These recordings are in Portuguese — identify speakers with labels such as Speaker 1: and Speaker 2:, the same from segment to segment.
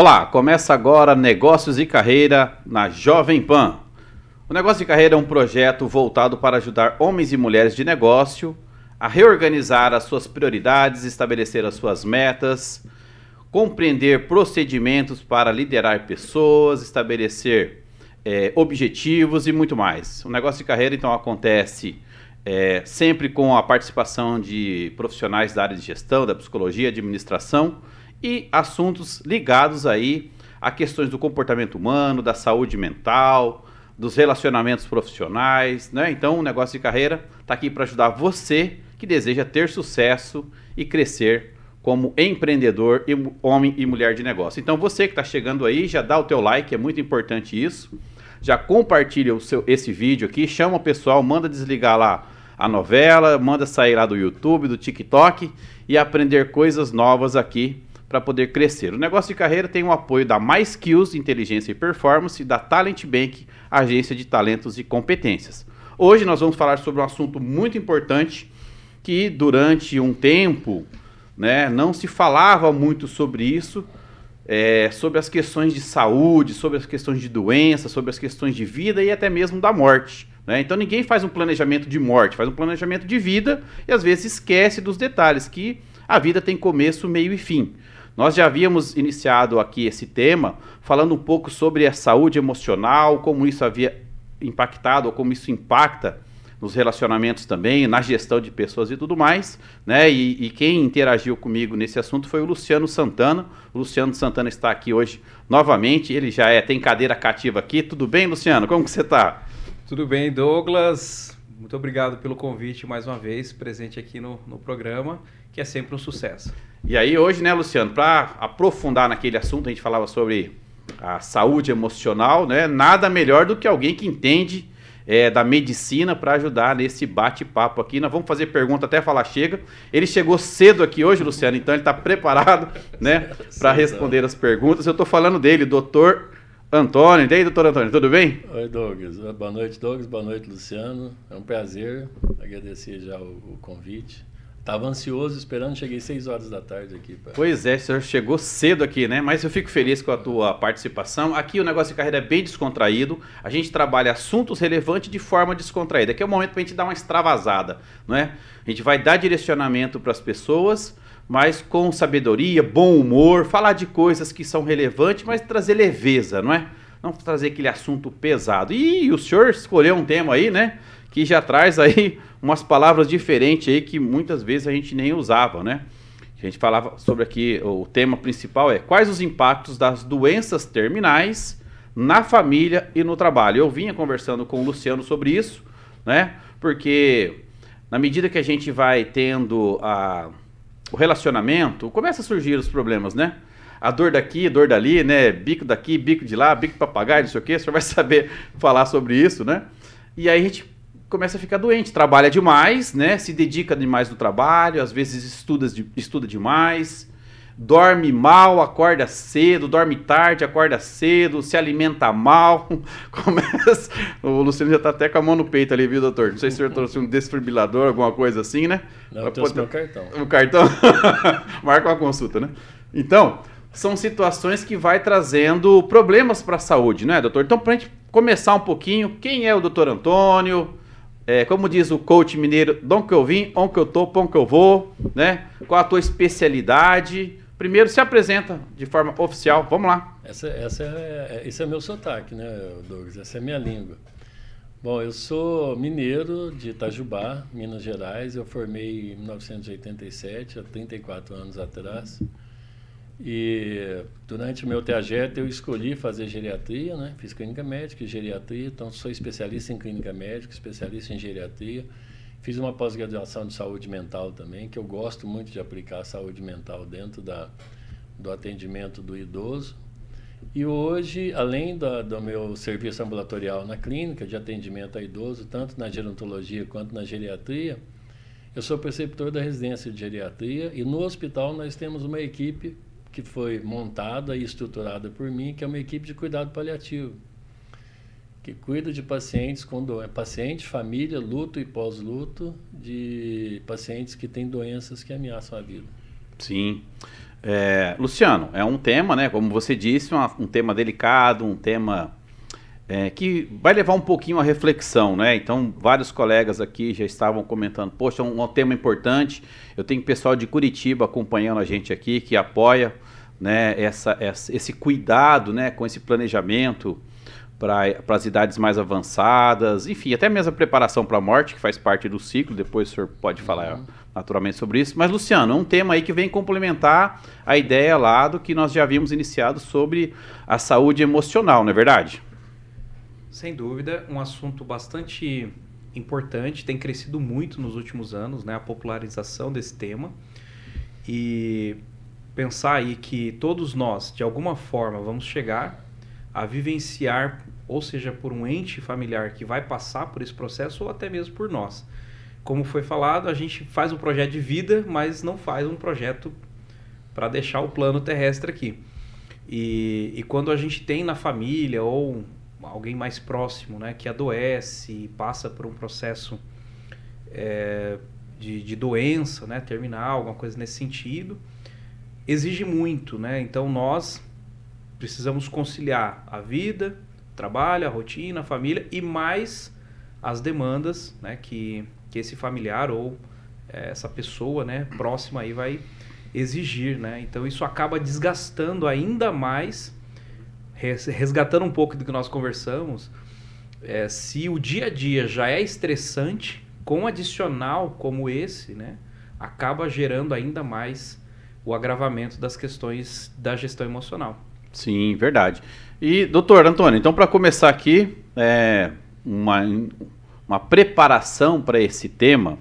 Speaker 1: Olá, começa agora Negócios e Carreira na Jovem Pan. O Negócio e Carreira é um projeto voltado para ajudar homens e mulheres de negócio a reorganizar as suas prioridades, estabelecer as suas metas, compreender procedimentos para liderar pessoas, estabelecer é, objetivos e muito mais. O Negócio de Carreira então acontece é, sempre com a participação de profissionais da área de gestão, da psicologia, administração e assuntos ligados aí a questões do comportamento humano, da saúde mental, dos relacionamentos profissionais, né? Então, o negócio de carreira está aqui para ajudar você que deseja ter sucesso e crescer como empreendedor, e homem e mulher de negócio. Então, você que está chegando aí, já dá o teu like, é muito importante isso. Já compartilha o seu, esse vídeo aqui, chama o pessoal, manda desligar lá a novela, manda sair lá do YouTube, do TikTok e aprender coisas novas aqui para poder crescer. O negócio de carreira tem o apoio da Mais Skills, Inteligência e Performance, e da Talent Bank, agência de talentos e competências. Hoje nós vamos falar sobre um assunto muito importante que durante um tempo né, não se falava muito sobre isso, é, sobre as questões de saúde, sobre as questões de doença, sobre as questões de vida e até mesmo da morte. Né? Então ninguém faz um planejamento de morte, faz um planejamento de vida e às vezes esquece dos detalhes, que a vida tem começo, meio e fim. Nós já havíamos iniciado aqui esse tema falando um pouco sobre a saúde emocional, como isso havia impactado ou como isso impacta nos relacionamentos também, na gestão de pessoas e tudo mais, né? E, e, quem interagiu comigo nesse assunto foi o Luciano Santana. O Luciano Santana está aqui hoje novamente. Ele já é tem cadeira cativa aqui. Tudo bem, Luciano? Como que você está?
Speaker 2: Tudo bem, Douglas. Muito obrigado pelo convite mais uma vez, presente aqui no, no programa, que é sempre um sucesso.
Speaker 1: E aí hoje, né, Luciano, para aprofundar naquele assunto, a gente falava sobre a saúde emocional, né? Nada melhor do que alguém que entende é, da medicina para ajudar nesse bate-papo aqui. Nós vamos fazer pergunta até falar chega. Ele chegou cedo aqui hoje, Luciano, então ele está preparado, né, para responder as perguntas. Eu estou falando dele, doutor Antônio. E aí, doutor Antônio, tudo bem?
Speaker 3: Oi, Douglas. Boa noite, Douglas. Boa noite, Luciano. É um prazer. Agradecer já o, o convite. Estava ansioso esperando, cheguei 6 horas da tarde aqui.
Speaker 1: Pois é, o senhor chegou cedo aqui, né? Mas eu fico feliz com a tua participação. Aqui o negócio de carreira é bem descontraído. A gente trabalha assuntos relevantes de forma descontraída. Aqui é o momento para a gente dar uma extravasada, não é? A gente vai dar direcionamento para as pessoas, mas com sabedoria, bom humor, falar de coisas que são relevantes, mas trazer leveza, não é? Não trazer aquele assunto pesado. E o senhor escolheu um tema aí, né? Que já traz aí umas palavras diferentes aí que muitas vezes a gente nem usava, né? A gente falava sobre aqui, o tema principal é quais os impactos das doenças terminais na família e no trabalho. Eu vinha conversando com o Luciano sobre isso, né? Porque na medida que a gente vai tendo a, o relacionamento, começa a surgir os problemas, né? A dor daqui, dor dali, né? Bico daqui, bico de lá, bico papagaio, não sei o quê. Senhor vai saber falar sobre isso, né? E aí a gente começa a ficar doente, trabalha demais, né? Se dedica demais no trabalho, às vezes estuda, estuda demais, dorme mal, acorda cedo, dorme tarde, acorda cedo, se alimenta mal. Começa. O Luciano já tá até com a mão no peito ali, viu, doutor? Não sei se o senhor trouxe um desfibrilador, alguma coisa assim, né?
Speaker 3: Não, eu trouxe poder... meu cartão.
Speaker 1: O cartão? Marca uma consulta, né? Então, são situações que vai trazendo problemas para a saúde, né, doutor? Então, para a gente começar um pouquinho, quem é o doutor Antônio? É, como diz o coach mineiro, onde que eu vim, onde que eu tô, onde que eu vou, né? Qual a tua especialidade? Primeiro se apresenta de forma oficial, vamos lá.
Speaker 3: Essa, essa é, esse é meu sotaque, né, Douglas? Essa é minha língua. Bom, eu sou mineiro de Itajubá, Minas Gerais. Eu formei em 1987, há 34 anos atrás. E durante o meu trajeto eu escolhi fazer geriatria, né? Fiz clínica médica e geriatria, então sou especialista em clínica médica, especialista em geriatria. Fiz uma pós-graduação de saúde mental também, que eu gosto muito de aplicar a saúde mental dentro da, do atendimento do idoso. E hoje, além da, do meu serviço ambulatorial na clínica de atendimento a idoso, tanto na gerontologia quanto na geriatria, eu sou preceptor da residência de geriatria e no hospital nós temos uma equipe que foi montada e estruturada por mim, que é uma equipe de cuidado paliativo, que cuida de pacientes com doença, paciente, família, luto e pós-luto, de pacientes que têm doenças que ameaçam a vida.
Speaker 1: Sim. É, Luciano, é um tema, né? Como você disse, uma, um tema delicado, um tema é, que vai levar um pouquinho a reflexão, né? Então, vários colegas aqui já estavam comentando, poxa, um, um tema importante. Eu tenho pessoal de Curitiba acompanhando a gente aqui que apoia, né? Essa, essa esse cuidado, né? Com esse planejamento para as idades mais avançadas, enfim, até mesmo a preparação para a morte, que faz parte do ciclo. Depois o senhor pode falar uhum. naturalmente sobre isso. Mas, Luciano, é um tema aí que vem complementar a ideia lá do que nós já havíamos iniciado sobre a saúde emocional, não é verdade?
Speaker 2: Sem dúvida, um assunto bastante importante, tem crescido muito nos últimos anos, né, a popularização desse tema. E pensar aí que todos nós, de alguma forma, vamos chegar a vivenciar, ou seja, por um ente familiar que vai passar por esse processo, ou até mesmo por nós. Como foi falado, a gente faz um projeto de vida, mas não faz um projeto para deixar o plano terrestre aqui. E, e quando a gente tem na família ou alguém mais próximo, né, que adoece passa por um processo é, de, de, doença, né, terminal, alguma coisa nesse sentido, exige muito, né? Então nós precisamos conciliar a vida, o trabalho, a rotina, a família e mais as demandas, né, que, que esse familiar ou é, essa pessoa, né, próxima aí vai exigir, né? Então isso acaba desgastando ainda mais resgatando um pouco do que nós conversamos, é, se o dia a dia já é estressante, com um adicional como esse, né, acaba gerando ainda mais o agravamento das questões da gestão emocional.
Speaker 1: Sim, verdade. E, doutor Antônio, então para começar aqui, é, uma, uma preparação para esse tema,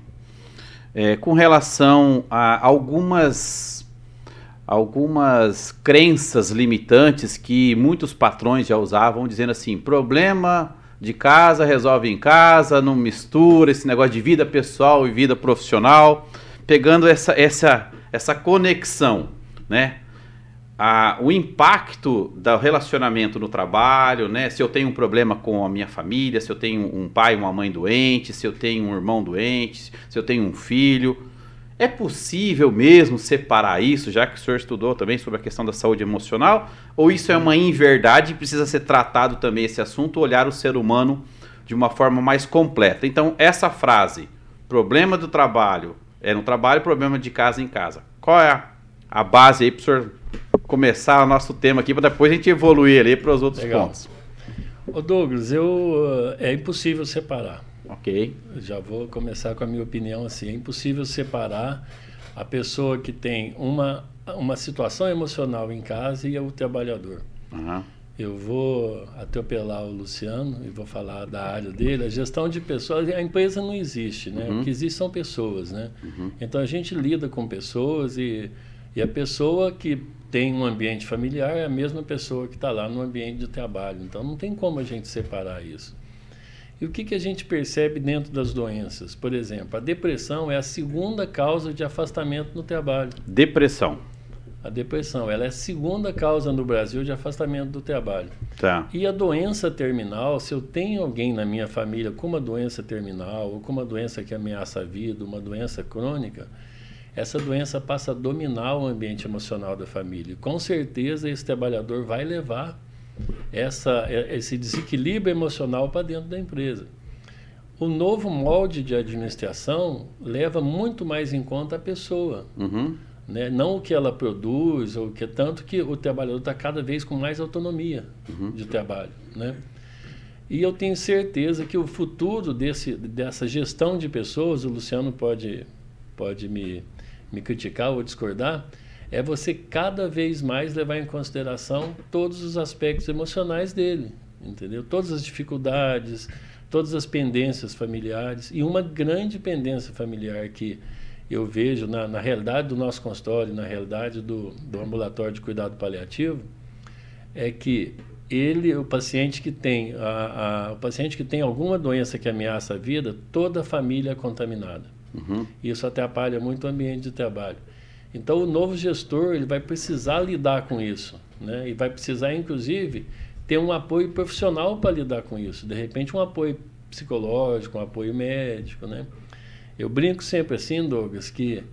Speaker 1: é, com relação a algumas algumas crenças limitantes que muitos patrões já usavam, dizendo assim: problema de casa resolve em casa, não mistura esse negócio de vida pessoal e vida profissional, pegando essa, essa, essa conexão, né? A, o impacto do relacionamento no trabalho, né? Se eu tenho um problema com a minha família, se eu tenho um pai, uma mãe doente, se eu tenho um irmão doente, se eu tenho um filho, é possível mesmo separar isso, já que o senhor estudou também sobre a questão da saúde emocional? Ou isso é uma inverdade e precisa ser tratado também esse assunto, olhar o ser humano de uma forma mais completa? Então, essa frase, problema do trabalho é no trabalho, problema de casa em casa. Qual é a, a base aí para o senhor começar o nosso tema aqui, para depois a gente evoluir ali para os outros Legal. pontos?
Speaker 3: Ô Douglas, eu, é impossível separar.
Speaker 1: Ok.
Speaker 3: Já vou começar com a minha opinião assim. É impossível separar a pessoa que tem uma, uma situação emocional em casa e o trabalhador. Uhum. Eu vou atropelar o Luciano e vou falar da área dele. A gestão de pessoas, a empresa não existe, né? Uhum. O que existe são pessoas, né? Uhum. Então a gente lida com pessoas e, e a pessoa que tem um ambiente familiar é a mesma pessoa que está lá no ambiente de trabalho. Então não tem como a gente separar isso. E o que, que a gente percebe dentro das doenças? Por exemplo, a depressão é a segunda causa de afastamento no trabalho.
Speaker 1: Depressão.
Speaker 3: A depressão, ela é a segunda causa no Brasil de afastamento do trabalho.
Speaker 1: Tá.
Speaker 3: E a doença terminal, se eu tenho alguém na minha família com uma doença terminal, ou com uma doença que ameaça a vida, uma doença crônica, essa doença passa a dominar o ambiente emocional da família. Com certeza esse trabalhador vai levar essa, é, esse desequilíbrio emocional para dentro da empresa. O novo molde de administração leva muito mais em conta a pessoa. Uhum. Né? Não o que ela produz, ou que tanto que o trabalhador está cada vez com mais autonomia uhum. de trabalho. Né? E eu tenho certeza que o futuro desse, dessa gestão de pessoas, o Luciano pode, pode me, me criticar ou discordar, é você cada vez mais levar em consideração todos os aspectos emocionais dele, entendeu? Todas as dificuldades, todas as pendências familiares e uma grande pendência familiar que eu vejo na, na realidade do nosso consultório, na realidade do, do ambulatório de cuidado paliativo, é que ele, o paciente que tem a, a, o paciente que tem alguma doença que ameaça a vida, toda a família é contaminada. Uhum. Isso atrapalha muito o ambiente de trabalho. Então, o novo gestor ele vai precisar lidar com isso, né? E vai precisar, inclusive, ter um apoio profissional para lidar com isso. De repente, um apoio psicológico, um apoio médico, né? Eu brinco sempre assim, Douglas, que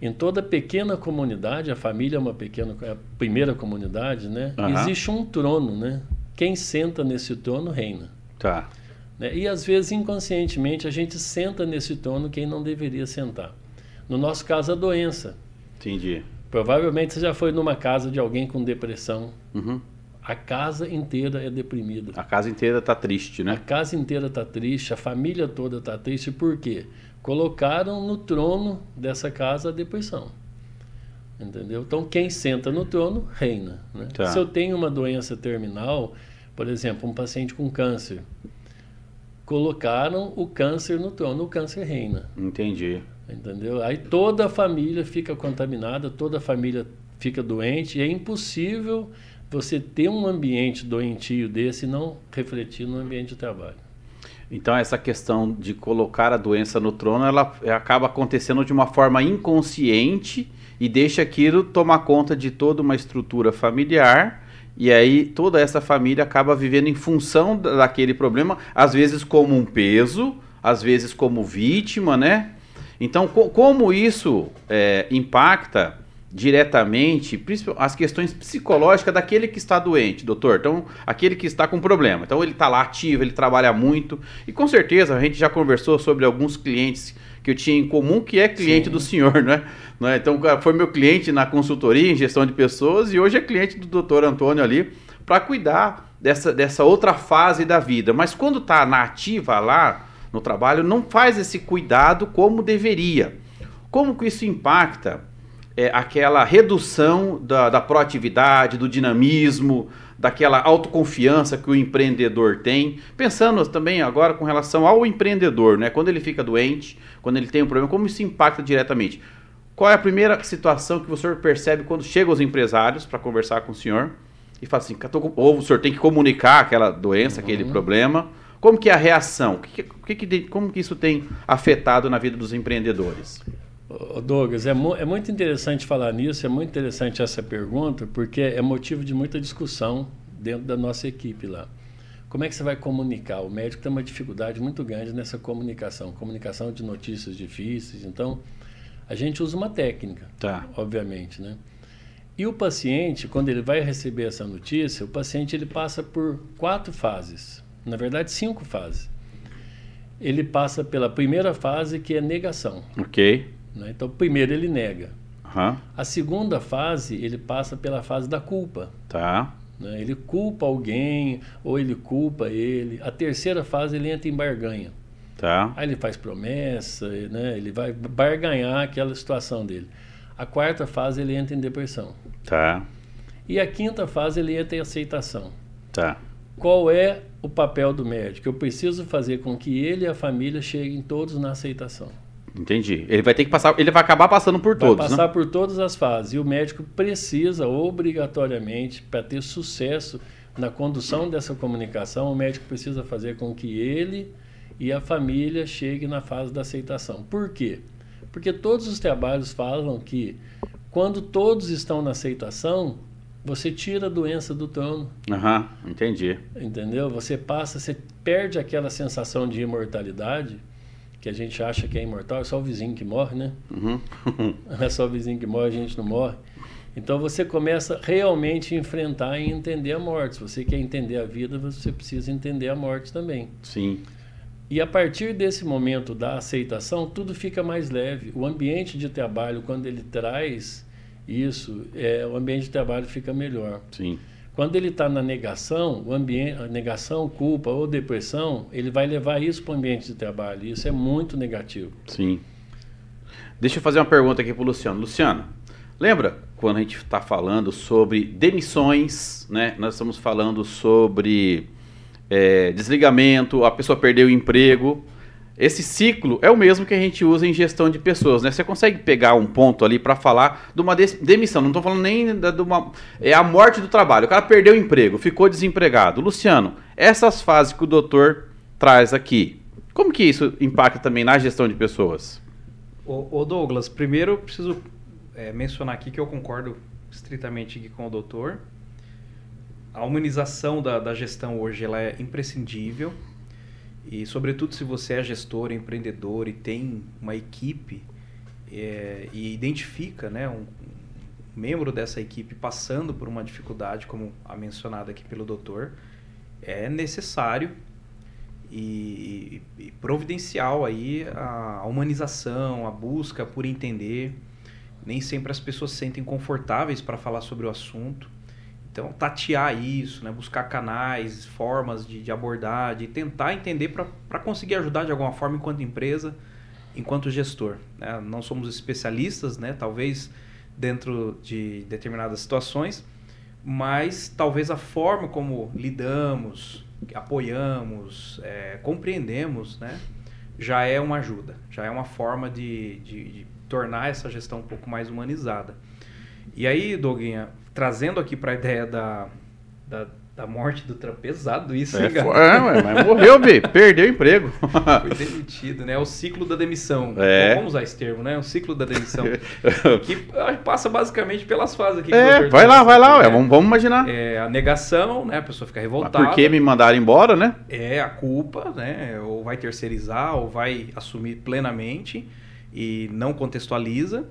Speaker 3: Em toda pequena comunidade, a família é uma pequena, é a primeira comunidade, né?
Speaker 1: Aham.
Speaker 3: Existe um trono, né? Quem senta nesse trono reina.
Speaker 1: Tá.
Speaker 3: né? E às vezes inconscientemente a gente senta nesse trono quem não deveria sentar. No nosso caso, a doença.
Speaker 1: Entendi.
Speaker 3: Provavelmente você já foi numa casa de alguém com depressão.
Speaker 1: Uhum.
Speaker 3: A casa inteira é deprimida.
Speaker 1: A casa inteira tá triste,
Speaker 3: A
Speaker 1: né?
Speaker 3: casa inteira está triste, a família toda está triste, por quê? Colocaram no trono dessa casa a depressão. Entendeu? Então, quem senta no trono reina. né?
Speaker 1: Tá.
Speaker 3: Se eu tenho uma doença terminal, por exemplo, um paciente com câncer, colocaram o câncer no trono, o câncer reina.
Speaker 1: Entendi.
Speaker 3: Entendeu? Aí toda a família fica contaminada, toda a família fica doente, e é impossível você ter um ambiente doentio desse e não refletir no ambiente de trabalho.
Speaker 1: Então essa questão de colocar a doença no trono, ela acaba acontecendo de uma forma inconsciente e deixa aquilo tomar conta de toda uma estrutura familiar. E aí toda essa família acaba vivendo em função da- daquele problema, às vezes como um peso, às vezes como vítima, né? Então co- como isso é, impacta diretamente as questões psicológicas daquele que está doente, doutor. Então, aquele que está com problema. Então, ele está lá ativo, ele trabalha muito. E com certeza, a gente já conversou sobre alguns clientes que eu tinha em comum, que é cliente
Speaker 3: Sim.
Speaker 1: do senhor, né? Não é? Então, foi meu cliente na consultoria em gestão de pessoas e hoje é cliente do doutor Antônio ali para cuidar dessa, dessa outra fase da vida. Mas quando está na ativa lá no trabalho, não faz esse cuidado como deveria. Como que isso impacta é, aquela redução da, da proatividade, do dinamismo, daquela autoconfiança que o empreendedor tem. Pensando também agora com relação ao empreendedor, né? Quando ele fica doente, quando ele tem um problema, como isso impacta diretamente? Qual é a primeira situação que o senhor percebe quando chegam os empresários para conversar com o senhor e fala assim, ou o senhor tem que comunicar aquela doença, aquele problema? Como que é a reação? Que, que- como que isso tem afetado na vida dos empreendedores?
Speaker 3: Douglas, é, mu- é muito interessante falar nisso, é muito interessante essa pergunta, porque é motivo de muita discussão dentro da nossa equipe lá. Como é que você vai comunicar? O médico tem uma dificuldade muito grande nessa comunicação, comunicação de notícias difíceis. Então, a gente usa uma técnica,
Speaker 1: Tá.
Speaker 3: obviamente, né? E o paciente, quando ele vai receber essa notícia, o paciente ele passa por quatro fases, na verdade cinco fases. Ele passa pela primeira fase que é negação.
Speaker 1: Ok.
Speaker 3: né? Então, primeiro ele nega.
Speaker 1: Aham.
Speaker 3: A segunda fase, ele passa pela fase da culpa.
Speaker 1: Tá.
Speaker 3: né? Ele culpa alguém ou ele culpa ele. A terceira fase, ele entra em barganha.
Speaker 1: Tá.
Speaker 3: Aí ele faz promessa, né? ele vai barganhar aquela situação dele. A quarta fase, ele entra em depressão.
Speaker 1: Tá.
Speaker 3: E a quinta fase, ele entra em aceitação.
Speaker 1: Tá.
Speaker 3: Qual é o papel do médico? Eu preciso fazer com que ele e a família cheguem todos na aceitação.
Speaker 1: Entendi. Ele vai ter que passar, ele vai acabar passando por
Speaker 3: Vai
Speaker 1: todos,
Speaker 3: passar
Speaker 1: né?
Speaker 3: por todas as fases. E o médico precisa, obrigatoriamente, para ter sucesso na condução dessa comunicação, o médico precisa fazer com que ele e a família cheguem na fase da aceitação. Por quê? Porque todos os trabalhos falam que quando todos estão na aceitação, você tira a doença do trono,
Speaker 1: Aham, entendi.
Speaker 3: entendeu? Você passa, você perde aquela sensação de imortalidade que a gente acha que é imortal, é só o vizinho que morre, né?
Speaker 1: Uhum.
Speaker 3: É só o vizinho que morre, a gente não morre. Então você começa realmente a enfrentar e entender a morte. Se você quer entender a vida, você precisa entender a morte também.
Speaker 1: Sim.
Speaker 3: E a partir desse momento da aceitação, tudo fica mais leve. O ambiente de trabalho, quando ele traz isso, é, o ambiente de trabalho fica melhor.
Speaker 1: Sim.
Speaker 3: Quando ele está na negação, o ambiente, a negação, culpa ou depressão, ele vai levar isso para o ambiente de trabalho. Isso é muito negativo.
Speaker 1: Sim. Deixa eu fazer uma pergunta aqui pro Luciano. Luciano, lembra quando a gente está falando sobre demissões, né? Nós estamos falando sobre é, desligamento, a pessoa perdeu o emprego. Esse ciclo é o mesmo que a gente usa em gestão de pessoas, né? Você consegue pegar um ponto ali para falar de uma demissão? Não estou falando nem da, de uma. É a morte do trabalho. O cara perdeu o emprego, ficou desempregado. Luciano, essas fases que o doutor traz aqui, como que isso impacta também na gestão de pessoas?
Speaker 2: Ô, Douglas, primeiro eu preciso é, mencionar aqui que eu concordo estritamente com o doutor. A humanização da, da gestão hoje ela é imprescindível. E, sobretudo, se você é gestor, empreendedor e tem uma equipe, é, e identifica né, um, um, membro dessa equipe passando por uma dificuldade, como a mencionada aqui pelo doutor, é necessário e, e, providencial aí a, a humanização, a busca por entender. Nem sempre as pessoas se sentem confortáveis para falar sobre o assunto. Então, tatear isso, né? buscar canais, formas de, de abordar, de tentar entender para conseguir ajudar de alguma forma enquanto empresa, enquanto gestor. Né? Não somos especialistas, né? talvez dentro de determinadas situações, mas talvez a forma como lidamos, apoiamos, é, compreendemos, né? já é uma ajuda, já é uma forma de, de, de tornar essa gestão um pouco mais humanizada. E aí, Doguinha, trazendo aqui para a ideia da, da, da, morte do Trump, pesado isso,
Speaker 1: é, hein, é, mas morreu, Bi, perdeu o emprego.
Speaker 2: Foi demitido, né? É o ciclo da demissão. É. Então, vamos usar esse termo, né? O ciclo da demissão. que passa basicamente pelas fases aqui.
Speaker 1: É, vai lá, vai lá, né? vamos, vamos imaginar.
Speaker 2: É, a negação, né? A pessoa fica revoltada.
Speaker 1: Mas por que me mandaram embora, né?
Speaker 2: É, a culpa, né? Ou vai terceirizar, ou vai assumir plenamente e não contextualiza.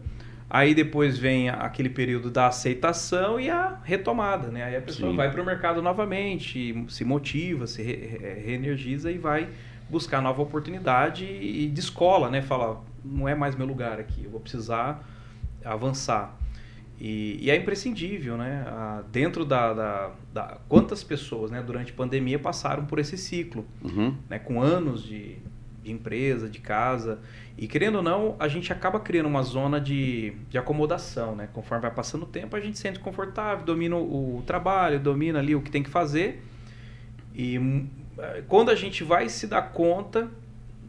Speaker 2: Aí depois vem aquele período da aceitação e a retomada, né? Aí a pessoa Sim. vai para o mercado novamente, se motiva, se re reenergiza e vai buscar nova oportunidade e descola, né? Fala, não é mais meu lugar aqui, eu vou precisar avançar. E, e é imprescindível, né? Ah, dentro da, da, da, Quantas pessoas, né, durante a pandemia, passaram por esse ciclo, uhum. né? Com anos de, de empresa, de casa. E querendo ou não, a gente acaba criando uma zona de, de acomodação, né? Conforme vai passando o tempo, a gente se sente confortável, domina o, trabalho, domina ali o que tem que fazer. E hum, quando a gente vai se dar conta,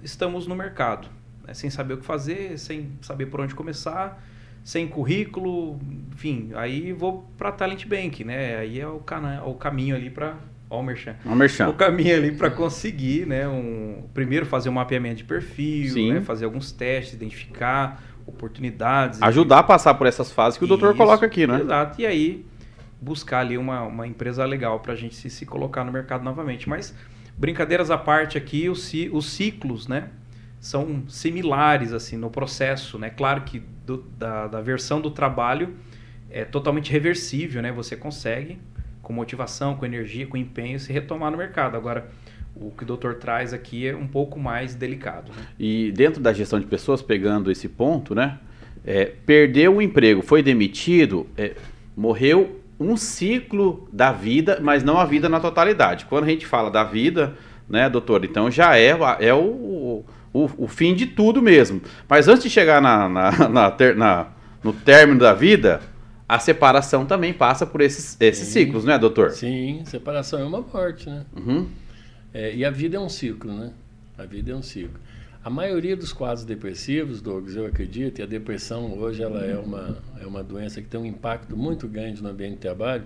Speaker 2: estamos no mercado, né? sem saber o que fazer, sem saber por onde começar, sem currículo, enfim, aí vou para Talent Bank, né? Aí é o, cana o caminho ali para o merchan.
Speaker 1: O, merchan.
Speaker 2: o caminho ali para conseguir, né? Um, primeiro fazer um mapeamento de perfil, né, fazer alguns testes, identificar oportunidades.
Speaker 1: Ajudar a passar por essas fases que o doutor coloca aqui, né?
Speaker 2: Exato. E aí buscar ali uma, uma empresa legal para a gente se, se colocar no mercado novamente. Mas brincadeiras à parte aqui, os, os ciclos, né? São similares assim no processo, né? Claro que do, da, da versão do trabalho é totalmente reversível, né? Você consegue com motivação, com energia, com empenho, se retomar no mercado. Agora, o que o doutor traz aqui é um pouco mais delicado. Né?
Speaker 1: E dentro da gestão de pessoas, pegando esse ponto, né? É, perdeu o emprego, foi demitido, é, morreu um ciclo da vida, mas não a vida na totalidade. Quando a gente fala da vida, né, doutor, então já é, é o, o, o fim de tudo mesmo. Mas antes de chegar na, na, na, ter, na no término da vida, a separação também passa por esses, esses ciclos, não é, doutor?
Speaker 3: Sim, separação é uma morte, né? Uhum. É, e a vida é um ciclo, né? A vida é um ciclo. A maioria dos quadros depressivos, Douglas, eu acredito, e a depressão hoje ela é uma, é uma doença que tem um impacto muito grande no ambiente de trabalho,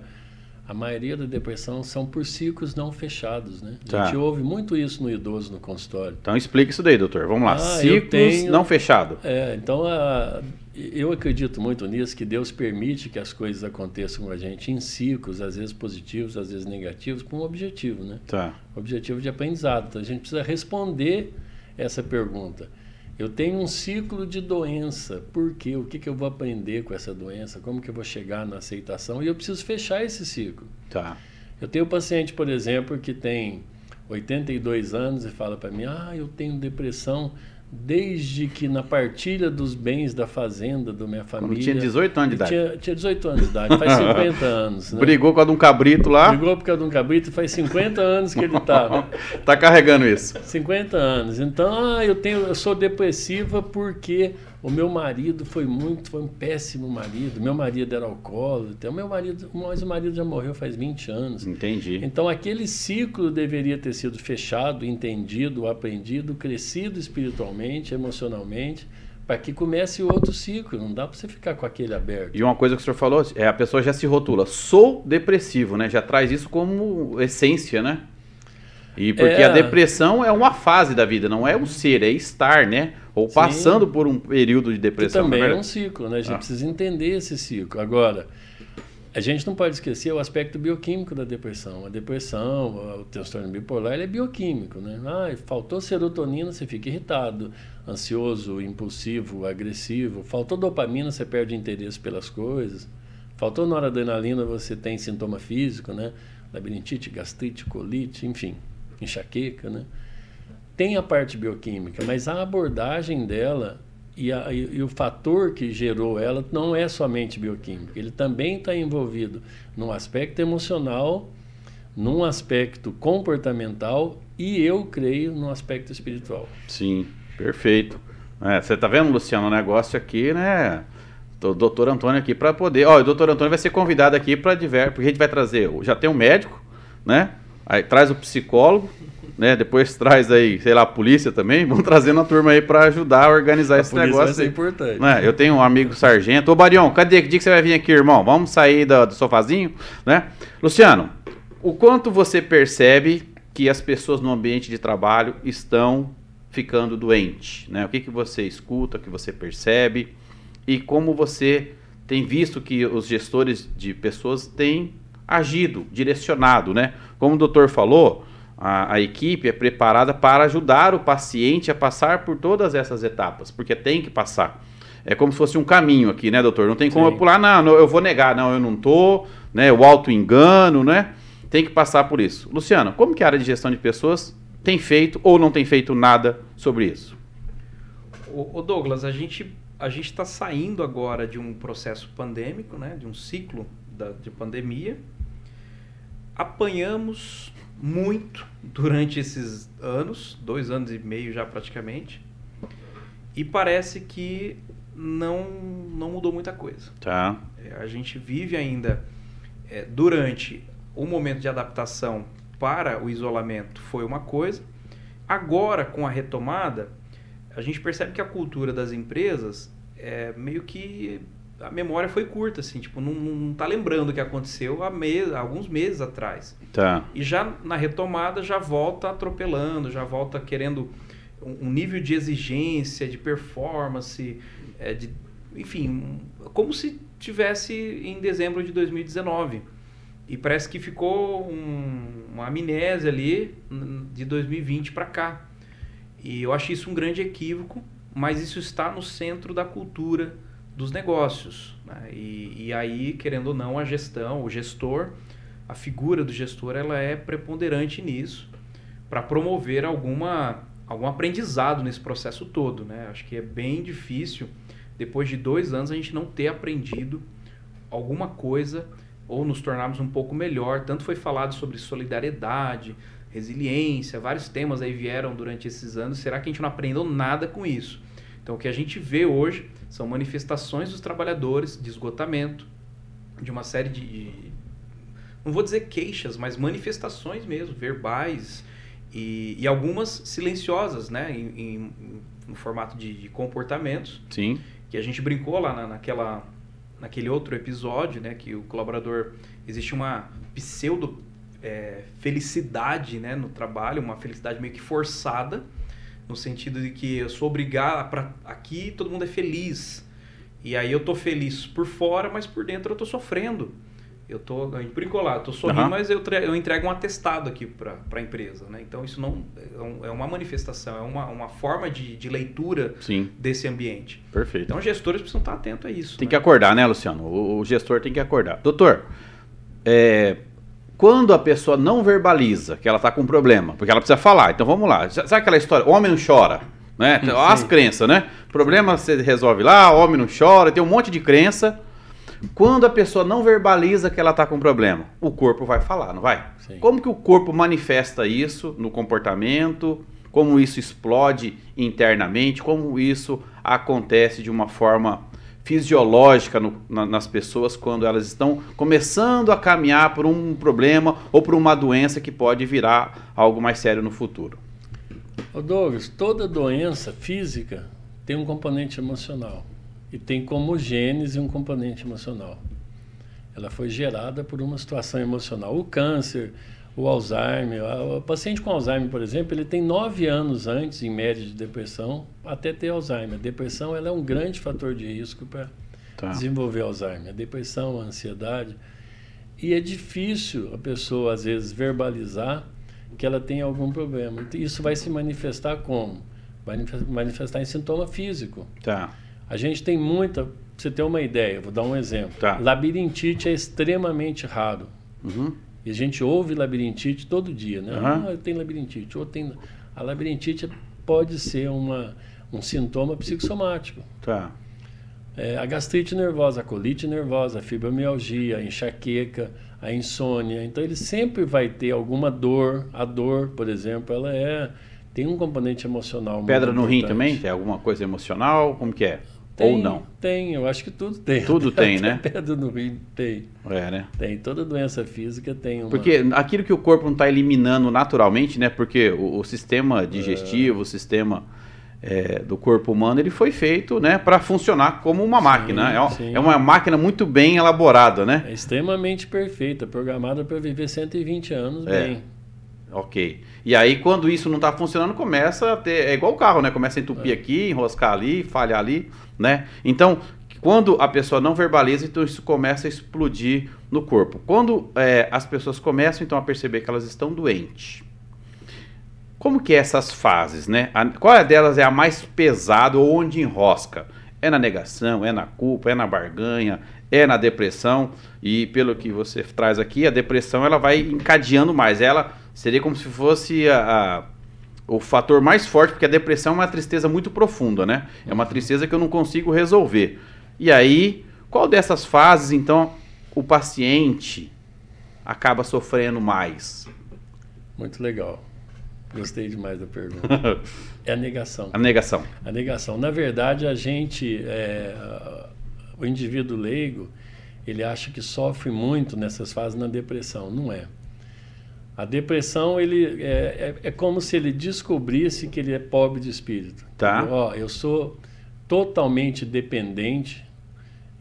Speaker 3: a maioria da depressão são por ciclos não fechados, né? A gente tá. ouve muito isso no idoso no consultório.
Speaker 1: Então explica isso daí, doutor. Vamos lá. Ah, ciclos tenho, não fechados.
Speaker 3: É, então a, eu acredito muito nisso, que Deus permite que as coisas aconteçam com a gente em ciclos, às vezes positivos, às vezes negativos, com um objetivo, né?
Speaker 1: Tá.
Speaker 3: Objetivo de aprendizado. Então a gente precisa responder essa pergunta. Eu tenho um ciclo de doença. Por quê? O que, que eu vou aprender com essa doença? Como que eu vou chegar na aceitação? E eu preciso fechar esse ciclo.
Speaker 1: Tá.
Speaker 3: Eu tenho um paciente, por exemplo, que tem 82 anos e fala para mim: Ah, eu tenho depressão desde que na partilha dos bens da fazenda da minha família. Quando
Speaker 1: tinha 18 anos de idade.
Speaker 3: Tinha, tinha 18 anos de idade, faz 50 anos.
Speaker 1: Né? Brigou com a de um cabrito lá.
Speaker 3: Brigou por causa de um cabrito, faz 50 anos que ele está.
Speaker 1: tá carregando isso.
Speaker 3: 50 anos. Então, ah, eu tenho, eu sou depressiva porque o meu marido foi muito, foi um péssimo marido. Meu marido era alcoólatra. O meu marido, mas o marido já morreu faz 20 anos.
Speaker 1: Entendi.
Speaker 3: Então aquele ciclo deveria ter sido fechado, entendido, aprendido, crescido espiritualmente, emocionalmente, para que comece outro ciclo. Não dá para você ficar com aquele aberto.
Speaker 1: E uma coisa que o senhor falou, é a pessoa já se rotula, sou depressivo, né? Já traz isso como essência, né? E porque é... a depressão é uma fase da vida, não é o ser, é estar, né? Ou Sim. passando por um período de depressão.
Speaker 3: Que também é um ciclo, né? A gente ah. precisa entender esse ciclo. Agora, a gente não pode esquecer o aspecto bioquímico da depressão. A depressão, o transtorno bipolar, ele é bioquímico, né? Ah, faltou serotonina, você fica irritado, ansioso, impulsivo, agressivo. Faltou dopamina, você perde interesse pelas coisas. Faltou noradrenalina, você tem sintoma físico, né? Labirintite, gastrite, colite, enfim, enxaqueca, né? Tem a parte bioquímica, mas a abordagem dela e, a, e, o fator que gerou ela não é somente bioquímico, ele também está envolvido num aspecto emocional, num aspecto comportamental e eu creio no aspecto espiritual.
Speaker 1: Sim, perfeito. É, você está vendo, Luciano, o negócio aqui, né? O doutor Antônio aqui para poder. Ó, o doutor Antônio vai ser convidado aqui para diversos. Porque a gente vai trazer. Já tem um médico, né? Aí traz o psicólogo, né? Depois traz aí, sei lá, a polícia também. Vamos trazendo a turma aí para ajudar a organizar a esse negócio. Vai
Speaker 3: ser importante.
Speaker 1: Né? Eu tenho um amigo sargento. Ô, Barion, cadê? Que dia que você vai vir aqui, irmão? Vamos sair do, do sofazinho, né? Luciano, o quanto você percebe que as pessoas no ambiente de trabalho estão ficando doentes, né? O que, que você escuta, o que você percebe e como você tem visto que os gestores de pessoas têm agido, direcionado, né? Como o doutor falou, a, a, equipe é preparada para ajudar o paciente a passar por todas essas etapas, porque tem que passar. É como se fosse um caminho aqui, né, doutor? Não tem como Sim. eu pular, não, eu vou negar, não, eu não tô, né? O auto-engano, né? Tem que passar por isso. Luciano, como que a área de gestão de pessoas tem feito ou não tem feito nada sobre isso?
Speaker 2: O, Douglas, a gente a gente está saindo agora de um processo pandêmico, né? De um ciclo da, de pandemia. Apanhamos muito durante esses anos, dois anos e meio já praticamente, e parece que não, não mudou muita coisa.
Speaker 1: Tá.
Speaker 2: É, a gente vive ainda é, durante o momento de adaptação para o isolamento foi uma coisa. Agora, com a retomada, a gente percebe que a cultura das empresas é meio que a memória foi curta, assim, tipo, não, não tá lembrando o que aconteceu há, me alguns meses atrás.
Speaker 1: Tá.
Speaker 2: E já na retomada já volta atropelando, já volta querendo um, um nível de exigência, de performance, é, de, enfim, como se tivesse em dezembro de 2019. E parece que ficou um, uma amnésia ali de 2020 para cá. E eu acho isso um grande equívoco, mas isso está no centro da cultura dos negócios. Né? E, e, aí, querendo ou não, a gestão, o gestor, a figura do gestor, ela é preponderante nisso para promover alguma, algum aprendizado nesse processo todo. Né? Acho que é bem difícil, depois de dois anos, a gente não ter aprendido alguma coisa ou nos tornarmos um pouco melhor. Tanto foi falado sobre solidariedade, resiliência, vários temas aí vieram durante esses anos. Será que a gente não aprendeu nada com isso? Então, o que a gente vê hoje são manifestações dos trabalhadores de esgotamento, de uma série de. Não vou dizer queixas, mas manifestações mesmo, verbais e, e algumas silenciosas, né? Em, em, no formato de, de, comportamentos.
Speaker 1: Sim.
Speaker 2: Que a gente brincou lá na, naquela, naquele outro episódio, né? Que o colaborador. Existe uma pseudo é, felicidade né, no trabalho, uma felicidade meio que forçada no sentido de que eu sou obrigado para aqui todo mundo é feliz. E aí eu tô feliz por fora mas por dentro eu tô sofrendo. Eu tô eu tô sorrindo uhum. mas eu, eu entrego um atestado aqui para a empresa né? Então isso não é, é uma manifestação é uma, uma forma de, de leitura
Speaker 1: Sim.
Speaker 2: desse ambiente.
Speaker 1: Perfeito.
Speaker 2: Então os gestores precisam estar atentos a isso
Speaker 1: tem
Speaker 2: né?
Speaker 1: que acordar né Luciano? O, o gestor tem que acordar. Doutor é, quando a pessoa não verbaliza que ela está com um problema, porque ela precisa falar. Então vamos lá. Sabe aquela história? Homem não chora. Né? Sim. As crenças, né? Problema você resolve lá, homem não chora, tem um monte de crença. Quando a pessoa não verbaliza que ela está com um problema, o corpo vai falar, não vai? Sim. Como que o corpo manifesta isso no comportamento? Como isso explode internamente? Como isso acontece de uma forma fisiológica no, na, nas pessoas quando elas estão começando a caminhar por um problema ou por uma doença que pode virar algo mais sério no futuro.
Speaker 3: Ô Douglas, toda doença física tem um componente emocional e tem como gênese um componente emocional. Ela foi gerada por uma situação emocional. O câncer, o Alzheimer. O paciente com Alzheimer, por exemplo, ele tem nove anos antes, em média, de depressão, até ter Alzheimer. A depressão ela é um grande fator de risco para tá. desenvolver Alzheimer. A depressão, a ansiedade. E é difícil a pessoa, às vezes, verbalizar que ela tem algum problema. Isso vai se manifestar como? Vai manifestar em sintoma físico.
Speaker 1: Tá.
Speaker 3: A gente tem muita. Pra você ter uma ideia, vou dar um exemplo.
Speaker 1: Tá.
Speaker 3: Labirintite é extremamente raro.
Speaker 1: Uhum.
Speaker 3: E a gente ouve labirintite todo dia, né?
Speaker 1: Uhum.
Speaker 3: Ah, tenho labirintite. Ou tem... A labirintite pode ser uma, um sintoma psicossomático.
Speaker 1: Tá.
Speaker 3: É, a gastrite nervosa, a colite nervosa, a fibromialgia, a enxaqueca, a insônia. Então ele sempre vai ter alguma dor. A dor, por exemplo, ela é tem um componente emocional.
Speaker 1: Pedra no rim
Speaker 3: importante.
Speaker 1: também? Tem alguma coisa emocional? Como que é?
Speaker 3: Tem,
Speaker 1: Ou não?
Speaker 3: Tem, eu acho que tudo tem.
Speaker 1: Tudo tem,
Speaker 3: Até
Speaker 1: né?
Speaker 3: Pedra no rim tem.
Speaker 1: É, né?
Speaker 3: Tem. Toda doença física tem uma.
Speaker 1: Porque aquilo que o corpo não está eliminando naturalmente, né? Porque o, o sistema digestivo, o sistema é, do corpo humano, ele foi feito, né, para funcionar como uma máquina. É, uma-
Speaker 3: sim.
Speaker 1: é uma máquina muito bem elaborada, né?
Speaker 3: É extremamente perfeita, programada para viver 120 anos
Speaker 1: É.
Speaker 3: bem.
Speaker 1: Ok. E aí, quando isso não está funcionando, começa a ter. É igual o carro, né? Começa a entupir aqui, enroscar ali, falhar ali, né? Então, quando a pessoa não verbaliza, então isso começa a explodir no corpo. Quando é, as pessoas começam então a perceber que elas estão doentes. Como que é essas fases, né? A- qual é delas é a mais pesada ou onde enrosca? É na negação, é na culpa, é na barganha, é na depressão. E pelo que você traz aqui, a depressão ela vai encadeando mais. Ela seria como se fosse a, a- o fator mais forte, porque a depressão é uma tristeza muito profunda, né? É uma tristeza que eu não consigo resolver. E aí, qual dessas fases, então, o paciente acaba sofrendo mais?
Speaker 3: Muito legal. Gostei demais da pergunta. É a negação.
Speaker 1: A negação.
Speaker 3: A negação. Na verdade, a gente, é, o indivíduo leigo, ele acha que sofre muito nessas fases na depressão. Não é. A depressão, ele é, é, é como se ele descobrisse que ele é pobre de espírito.
Speaker 1: Tá.
Speaker 3: Entendeu? Ó, eu sou totalmente dependente,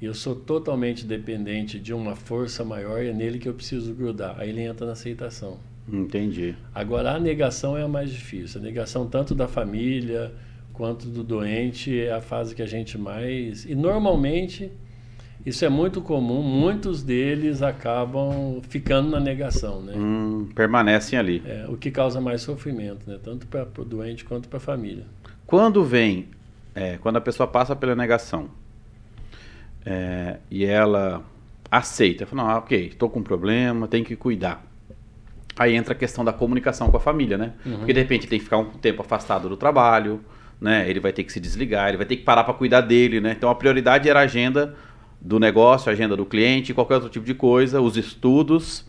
Speaker 3: eu sou totalmente dependente de uma força maior e é nele que eu preciso grudar. Aí ele entra na aceitação.
Speaker 1: Entendi.
Speaker 3: Agora, a negação é a mais difícil. A negação tanto da família quanto do doente é a fase que a gente mais. E normalmente, isso é muito comum, muitos deles acabam ficando na negação, né?
Speaker 1: Hum, permanecem ali.
Speaker 3: É, o que causa mais sofrimento, né? Tanto para o doente quanto para a família.
Speaker 1: Quando vem, é, quando a pessoa passa pela negação é, e ela aceita, fala, ah, ok, estou com um problema, tem que cuidar. Aí entra a questão da comunicação com a família, né? Porque de repente tem que ficar um tempo afastado do trabalho, né? Ele vai ter que se desligar, ele vai ter que parar para cuidar dele, né? Então a prioridade era a agenda do negócio, a agenda do cliente, qualquer outro tipo de coisa, os estudos.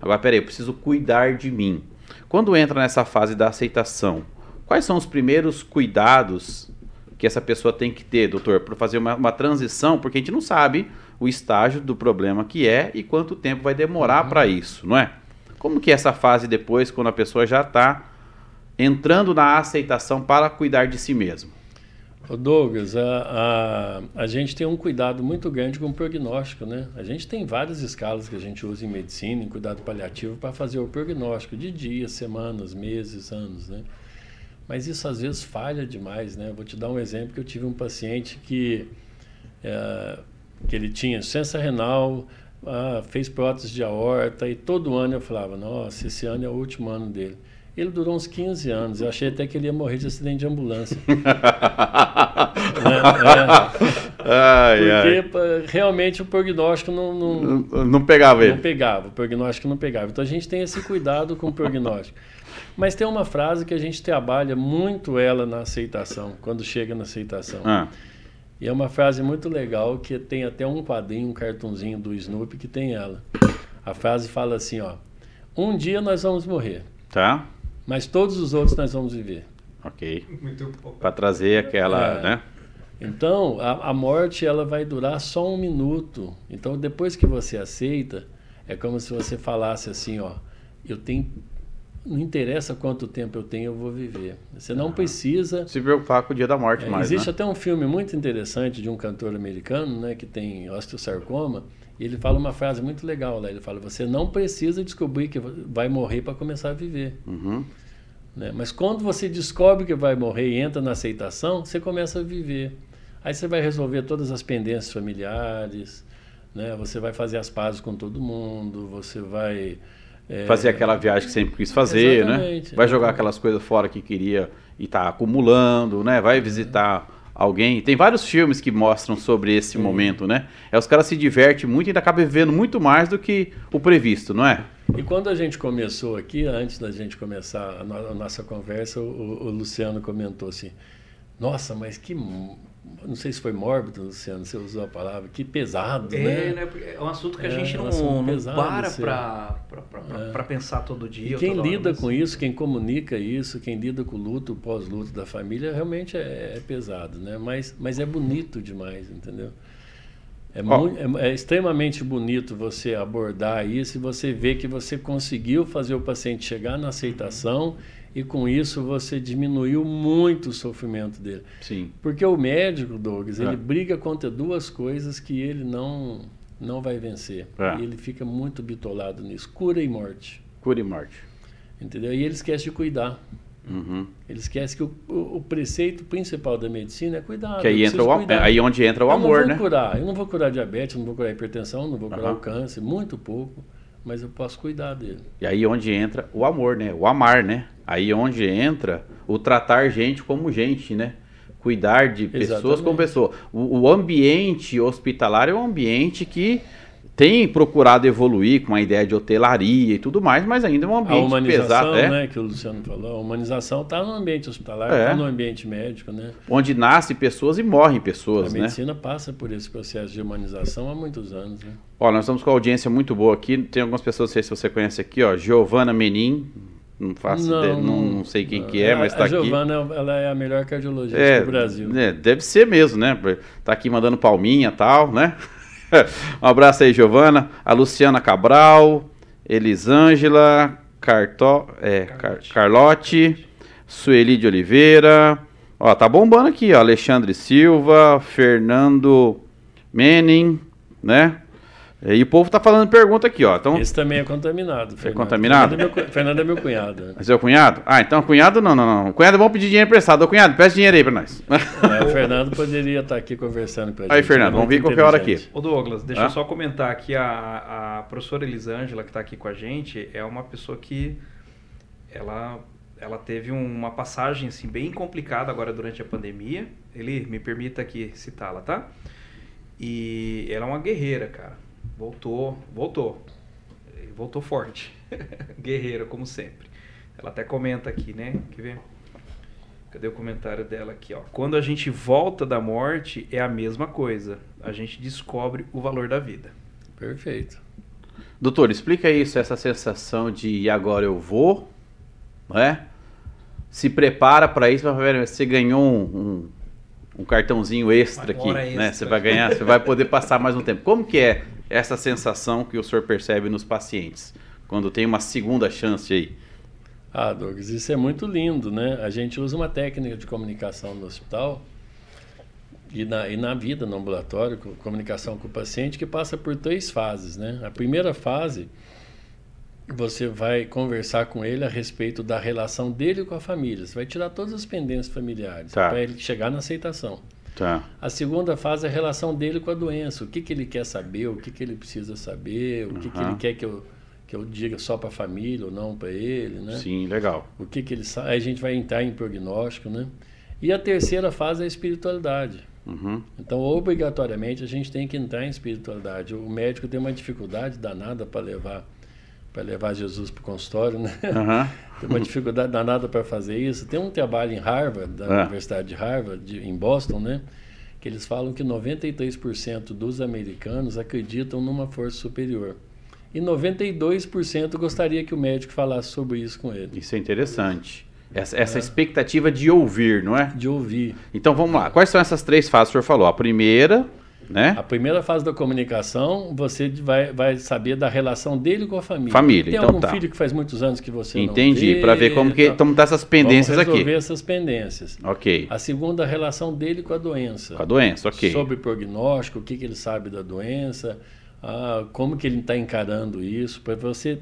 Speaker 1: Agora, peraí, eu preciso cuidar de mim. Quando entra nessa fase da aceitação, quais são os primeiros cuidados que essa pessoa tem que ter, doutor, para fazer uma, uma transição? Porque a gente não sabe o estágio do problema que é e quanto tempo vai demorar para isso, não é? Como que é essa fase depois, quando a pessoa já está entrando na aceitação para cuidar de si mesmo?
Speaker 3: Ô Douglas, a, a, a gente tem um cuidado muito grande com o prognóstico, né? A gente tem várias escalas que a gente usa em medicina, em cuidado paliativo, para fazer o prognóstico de dias, semanas, meses, anos, né? Mas isso às vezes falha demais, né? Vou te dar um exemplo que eu tive um paciente que, é, que ele tinha insuficiência renal, ah, fez prótese de aorta e todo ano eu falava, nossa, esse ano é o último ano dele. Ele durou uns 15 anos. Eu achei até que ele ia morrer de acidente de ambulância. é,
Speaker 1: Ai,
Speaker 3: é,
Speaker 1: ai.
Speaker 3: porque pá, realmente o prognóstico não, não,
Speaker 1: Não, não pegava ele.
Speaker 3: não pegava. O prognóstico não pegava. Então a gente tem esse cuidado com o prognóstico. Mas tem uma frase que a gente trabalha muito ela na aceitação, quando chega na aceitação.
Speaker 1: Ah,
Speaker 3: E é uma frase muito legal que tem até um quadrinho, um cartunzinho do Snoopy que tem ela. A frase fala assim, ó: Um dia nós vamos morrer,
Speaker 1: tá?
Speaker 3: Mas todos os outros nós vamos viver.
Speaker 1: Ok.
Speaker 2: Muito bom.
Speaker 1: Para trazer aquela,
Speaker 3: É.
Speaker 1: né?
Speaker 3: Então, a, a morte ela vai durar só um minuto. Então, depois que você aceita, é como se você falasse assim, ó, eu tenho, não interessa quanto tempo eu tenho, eu vou viver. Você não precisa.
Speaker 1: Se preocupar com o dia da morte
Speaker 3: É,
Speaker 1: mais,
Speaker 3: existe
Speaker 1: né?
Speaker 3: até um filme muito interessante de um cantor americano, né, que tem osteosarcoma. E ele fala uma frase muito legal lá. Ele fala: você não precisa descobrir que vai morrer para começar a viver.
Speaker 1: Uhum.
Speaker 3: né? Mas quando você descobre que vai morrer e entra na aceitação, você começa a viver. Aí você vai resolver todas as pendências familiares, né? Você vai fazer as pazes com todo mundo, você vai
Speaker 1: é, fazer aquela viagem que sempre quis fazer, né? Vai jogar aquelas coisas fora que queria e tá acumulando, né? Vai visitar alguém. Tem vários filmes que mostram sobre esse Sim. momento, né? É os caras se divertem muito e ainda acabam vivendo muito mais do que o previsto, não é?
Speaker 3: E quando a gente começou aqui, antes da gente começar a, no a nossa conversa, o, o Luciano comentou assim: Nossa, mas que não sei se foi mórbido, Luciano, você usou a palavra, que pesado,
Speaker 2: é,
Speaker 3: né?
Speaker 2: né? É um assunto que a é, gente não, não pesado, para para é. pensar todo dia.
Speaker 3: E quem lida hora, com isso, quem comunica isso, quem lida com o luto, pós-luto da família, realmente é, é, pesado, né? Mas, mas é bonito demais, entendeu? É, oh. muito, é, é, extremamente bonito você abordar isso e você ver que você conseguiu fazer o paciente chegar na aceitação uhum e com isso você diminuiu muito o sofrimento dele.
Speaker 1: Sim.
Speaker 3: Porque o médico, Douglas, é. ele briga contra duas coisas que ele não não vai vencer. É. E ele fica muito bitolado nisso, cura e morte.
Speaker 1: Cura e morte.
Speaker 3: Entendeu? E ele esquece de cuidar.
Speaker 1: Uhum.
Speaker 3: Ele esquece que o, o, o, preceito principal da medicina é cuidar.
Speaker 1: Que aí, entra o, cuidar. aí onde entra o
Speaker 3: eu
Speaker 1: amor,
Speaker 3: né? Curar. Eu não vou curar diabetes, não vou curar hipertensão, não vou curar uhum. o câncer, muito pouco, mas eu posso cuidar dele.
Speaker 1: E aí onde entra o amor, né? O amar, né? Aí onde entra o tratar gente como gente, né? Cuidar de pessoas Exatamente. como pessoa. O, o, ambiente hospitalar é um ambiente que tem procurado evoluir com a ideia de hotelaria e tudo mais, mas ainda é um ambiente a
Speaker 3: humanização,
Speaker 1: pesado.
Speaker 3: É? Né, que o Luciano falou, a humanização está no ambiente hospitalar, está é. no ambiente médico, né?
Speaker 1: Onde nascem pessoas e morrem pessoas,
Speaker 3: a
Speaker 1: né?
Speaker 3: A medicina passa por esse processo de humanização há muitos anos, né?
Speaker 1: Ó, nós estamos com a audiência muito boa aqui. Tem algumas pessoas, não sei se você conhece aqui, ó, Giovana Menin, não faço não, ideia, não, não sei quem não. que é, mas está aqui. A
Speaker 3: Giovana, ela é a melhor cardiologista é, do Brasil.
Speaker 1: É, deve ser mesmo, né? Tá aqui mandando palminha e tal, né? um abraço aí, Giovana. A Luciana Cabral, Elisângela, Carto, é, Carlote. Car Carlote, Sueli de Oliveira. Ó, tá bombando aqui, ó. Alexandre Silva, Fernando Menin, né? E o povo tá falando pergunta aqui, ó. Então,
Speaker 3: Esse também é contaminado.
Speaker 1: É Fernando. É contaminado?
Speaker 3: Fernando é, meu, Fernando é meu cunhado.
Speaker 1: É seu cunhado? Ah, então cunhado não, não, não. Cunhado vamos pedir dinheiro emprestado. Ô cunhado, peça dinheiro aí pra nós.
Speaker 3: É, o Fernando poderia estar aqui conversando com a gente.
Speaker 1: Aí, Fernando, vamos vir qualquer hora aqui.
Speaker 2: Ô Douglas, deixa ah? eu só comentar aqui. A, a professora Elisângela, que está aqui com a gente, é uma pessoa que ela, ela teve uma passagem assim, bem complicada agora durante a pandemia. Ele me permita aqui citá-la, tá? E ela é uma guerreira, cara Voltou, voltou. Voltou forte. Guerreira, como sempre. Ela até comenta aqui, né? Quer ver? Cadê o comentário dela aqui, ó? Quando a gente volta da morte, é a mesma coisa. A gente descobre o valor da vida.
Speaker 3: Perfeito.
Speaker 1: Doutor, explica isso, essa sensação de e agora eu vou, não é? Se prepara para isso, você ganhou um, um, um cartãozinho extra aqui, extra. né? Você vai ganhar, você vai poder passar mais um tempo. Como que é essa sensação que o senhor percebe nos pacientes, quando tem uma segunda chance aí?
Speaker 3: Ah, Douglas, isso é muito lindo, né? A gente usa uma técnica de comunicação no hospital e na, e na vida, no ambulatório, comunicação com o paciente, que passa por três fases, né? A primeira fase, você vai conversar com ele a respeito da relação dele com a família. Você vai tirar todas as pendências familiares tá. para ele chegar na aceitação.
Speaker 1: Tá.
Speaker 3: A segunda fase é a relação dele com a doença. O que, que ele quer saber, o que, que ele precisa saber, o que, que ele quer que eu, que eu diga só para a família ou não para ele, né?
Speaker 1: Sim, legal.
Speaker 3: O que, que ele sabe. Aí a gente vai entrar em prognóstico, né? E a terceira fase é a espiritualidade.
Speaker 1: Uhum.
Speaker 3: Então, obrigatoriamente, a gente tem que entrar em espiritualidade. O médico tem uma dificuldade danada para levar para levar Jesus para o consultório, né?
Speaker 1: Uhum.
Speaker 3: Tem uma dificuldade danada para fazer isso. Tem um trabalho em Harvard, da é. Universidade de Harvard, de, em Boston, né? Que eles falam que 93% dos americanos acreditam numa força superior. E 92% gostaria que o médico falasse sobre isso com ele.
Speaker 1: Isso é interessante. Essa, essa é. expectativa de ouvir, não é?
Speaker 3: De ouvir.
Speaker 1: Então vamos lá. Quais são essas três fases que o senhor falou? A primeira né?
Speaker 3: A primeira fase da comunicação, você vai, vai saber da relação dele com a família.
Speaker 1: Família,
Speaker 3: Tem
Speaker 1: então
Speaker 3: algum
Speaker 1: tá.
Speaker 3: filho que faz muitos anos que você
Speaker 1: Entendi, para ver como que
Speaker 3: então,
Speaker 1: tá essas pendências
Speaker 3: vamos
Speaker 1: resolver
Speaker 3: aqui. essas pendências.
Speaker 1: Ok.
Speaker 3: A segunda, a relação dele com a doença.
Speaker 1: Com a doença, ok.
Speaker 3: Sobre prognóstico, o que, que ele sabe da doença, ah, como que ele está encarando isso, para você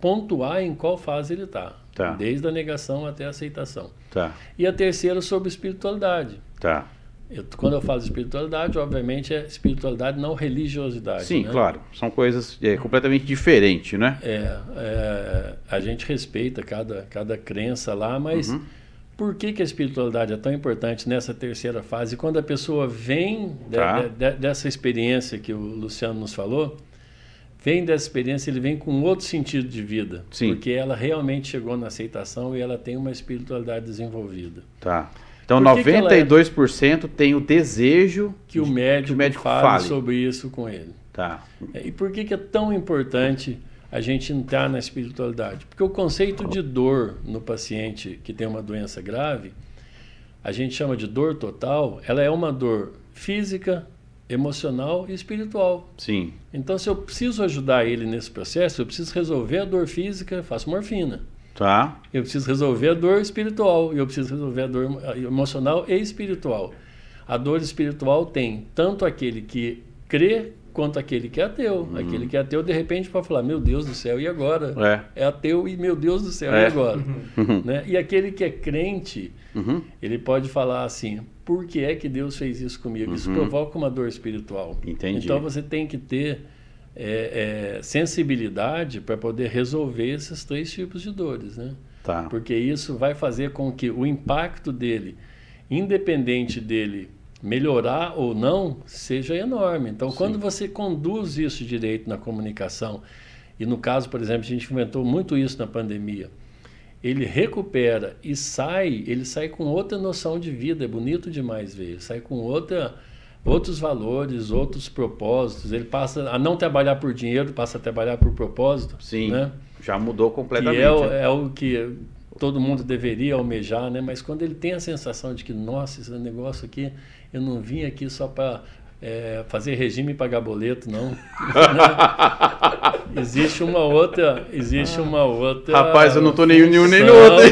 Speaker 3: pontuar em qual fase ele está.
Speaker 1: Tá.
Speaker 3: Desde a negação até a aceitação.
Speaker 1: Tá.
Speaker 3: E a terceira sobre espiritualidade.
Speaker 1: Tá
Speaker 3: Eu, quando eu falo de espiritualidade, obviamente é espiritualidade, não religiosidade.
Speaker 1: Sim,
Speaker 3: né?
Speaker 1: claro. São coisas é, completamente diferentes, né?
Speaker 3: É, é, a gente respeita cada, cada crença lá, mas
Speaker 1: Uhum.
Speaker 3: por que, que a espiritualidade é tão importante nessa terceira fase? Quando a pessoa vem de-
Speaker 1: Tá.
Speaker 3: de- de- dessa experiência que o Luciano nos falou, vem dessa experiência, ele vem com outro sentido de vida.
Speaker 1: Sim.
Speaker 3: Porque ela realmente chegou na aceitação e ela tem uma espiritualidade desenvolvida.
Speaker 1: Tá. Então,
Speaker 3: Por que que ela é-
Speaker 1: 92% tem o desejo
Speaker 3: Que o médico,
Speaker 1: que o médico
Speaker 3: fale,
Speaker 1: fale.
Speaker 3: sobre isso com ele.
Speaker 1: Tá.
Speaker 3: É, E por que, que é tão importante a gente entrar na espiritualidade? Porque o conceito de dor no paciente que tem uma doença grave, a gente chama de dor total, ela é uma dor física, emocional e espiritual.
Speaker 1: Sim.
Speaker 3: Então, se eu preciso ajudar ele nesse processo, eu preciso resolver a dor física, faço morfina.
Speaker 1: Tá.
Speaker 3: Eu preciso resolver a dor espiritual e eu preciso resolver a dor emo- emocional e espiritual. A dor espiritual tem tanto aquele que crê quanto aquele que é ateu. Aquele que é ateu, de repente, pode falar: Meu Deus do céu, e agora?
Speaker 1: É.
Speaker 3: É ateu e meu Deus do céu,
Speaker 1: É.
Speaker 3: e agora?
Speaker 1: Uhum.
Speaker 3: Né? E aquele que é crente,
Speaker 1: Uhum.
Speaker 3: ele pode falar assim: Por que é que Deus fez isso comigo? Isso
Speaker 1: Uhum.
Speaker 3: provoca uma dor espiritual.
Speaker 1: Entendi.
Speaker 3: Então você tem que ter é, é, sensibilidade para poder resolver esses três tipos de dores, né?
Speaker 1: Tá.
Speaker 3: Porque isso vai fazer com que o impacto dele, independente dele melhorar ou não, seja enorme. Então,
Speaker 1: Sim.
Speaker 3: quando você conduz isso direito na comunicação, e no caso, por exemplo, a gente inventou muito isso na pandemia, ele recupera e sai, ele sai com outra noção de vida, é bonito demais ver, ele sai com outra outros valores, outros propósitos, ele passa a não trabalhar por dinheiro, passa a trabalhar por propósito,
Speaker 1: Sim.
Speaker 3: né?
Speaker 1: Já mudou
Speaker 3: que
Speaker 1: completamente.
Speaker 3: é, o-
Speaker 1: né?
Speaker 3: é o que todo mundo deveria almejar, né? Mas quando ele tem a sensação de que, nossa, esse negócio aqui, eu não vim aqui só para fazer regime e pagar boleto, não. Existe uma outra, existe uma outra.
Speaker 1: Rapaz, eu não tô nem em nenhum nem no outro.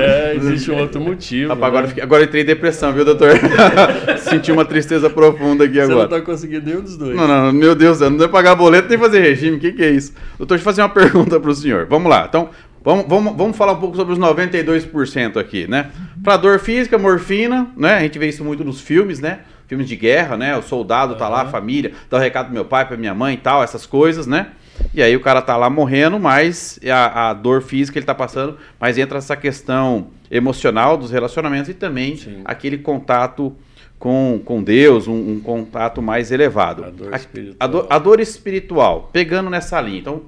Speaker 3: É, existe um outro motivo.
Speaker 1: Rapaz, agora,
Speaker 3: né?
Speaker 1: fiquei- agora eu entrei em depressão, viu, doutor? Senti uma tristeza profunda aqui
Speaker 3: Você não
Speaker 1: agora.
Speaker 3: está conseguindo nenhum dos dois.
Speaker 1: Não, não, meu Deus, eu não devo pagar boleto nem fazer regime. O que, que é isso? Doutor, deixa eu fazer uma pergunta para o senhor. Vamos lá. Então, vamos, vamos, vamos falar um pouco sobre os 92% aqui, né? Para dor física, morfina, né? A gente vê isso muito nos filmes, né? Filmes de guerra, né? O soldado tá lá, a família, dá o recado pro meu pai, pra minha mãe e tal, essas coisas, né? E aí o cara tá lá morrendo, mas a, a dor física ele tá passando, mas entra essa questão emocional dos relacionamentos e também
Speaker 3: Sim.
Speaker 1: aquele contato com, com Deus, um, um contato mais elevado.
Speaker 3: A dor espiritual.
Speaker 1: a dor- a dor espiritual, pegando nessa linha. Então,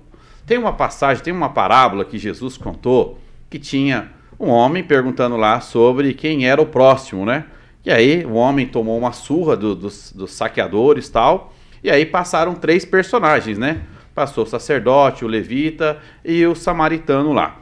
Speaker 1: tem uma passagem, tem uma parábola que Jesus contou que tinha um homem perguntando lá sobre quem era o próximo, né? E aí o homem tomou uma surra do- dos, dos saqueadores e tal. E aí passaram três personagens, né? Passou o sacerdote, o levita e o samaritano lá.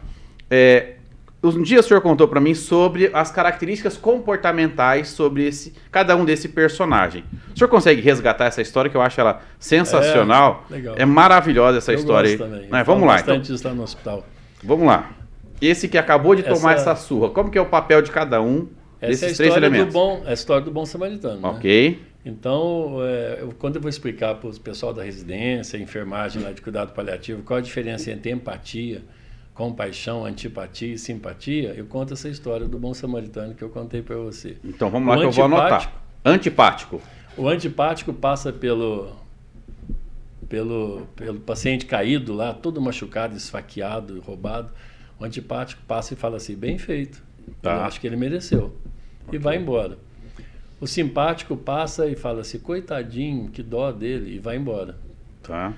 Speaker 1: É, um dia o senhor contou para mim sobre as características comportamentais sobre esse, cada um desse personagem. O senhor consegue resgatar essa história que eu acho ela sensacional?
Speaker 3: É, legal.
Speaker 1: É maravilhosa essa
Speaker 3: Eu
Speaker 1: história aí.
Speaker 3: também.
Speaker 1: Né? Vamos lá, então.
Speaker 3: disso lá no hospital.
Speaker 1: Vamos lá. Esse que acabou de tomar
Speaker 3: Essa-
Speaker 1: essa surra, como que é o papel de cada um
Speaker 3: Essa
Speaker 1: desses
Speaker 3: é a história do bom, é a história do bom samaritano. né?
Speaker 1: Ok.
Speaker 3: Então, é, eu- quando eu vou explicar para o pessoal da residência, enfermagem lá de cuidado paliativo, qual a diferença entre empatia, compaixão, antipatia e simpatia, eu conto essa história do bom samaritano que eu contei para você.
Speaker 1: Então vamos lá
Speaker 3: O
Speaker 1: que eu vou anotar.
Speaker 3: antipático.
Speaker 1: Antipático.
Speaker 3: O antipático passa pelo, pelo, pelo paciente caído lá, todo machucado, esfaqueado, roubado. O antipático passa e fala assim: bem feito.
Speaker 1: Tá.
Speaker 3: Eu acho que ele mereceu. E vai embora. O simpático passa e fala assim: coitadinho, que dó dele, e vai embora.
Speaker 1: Tá.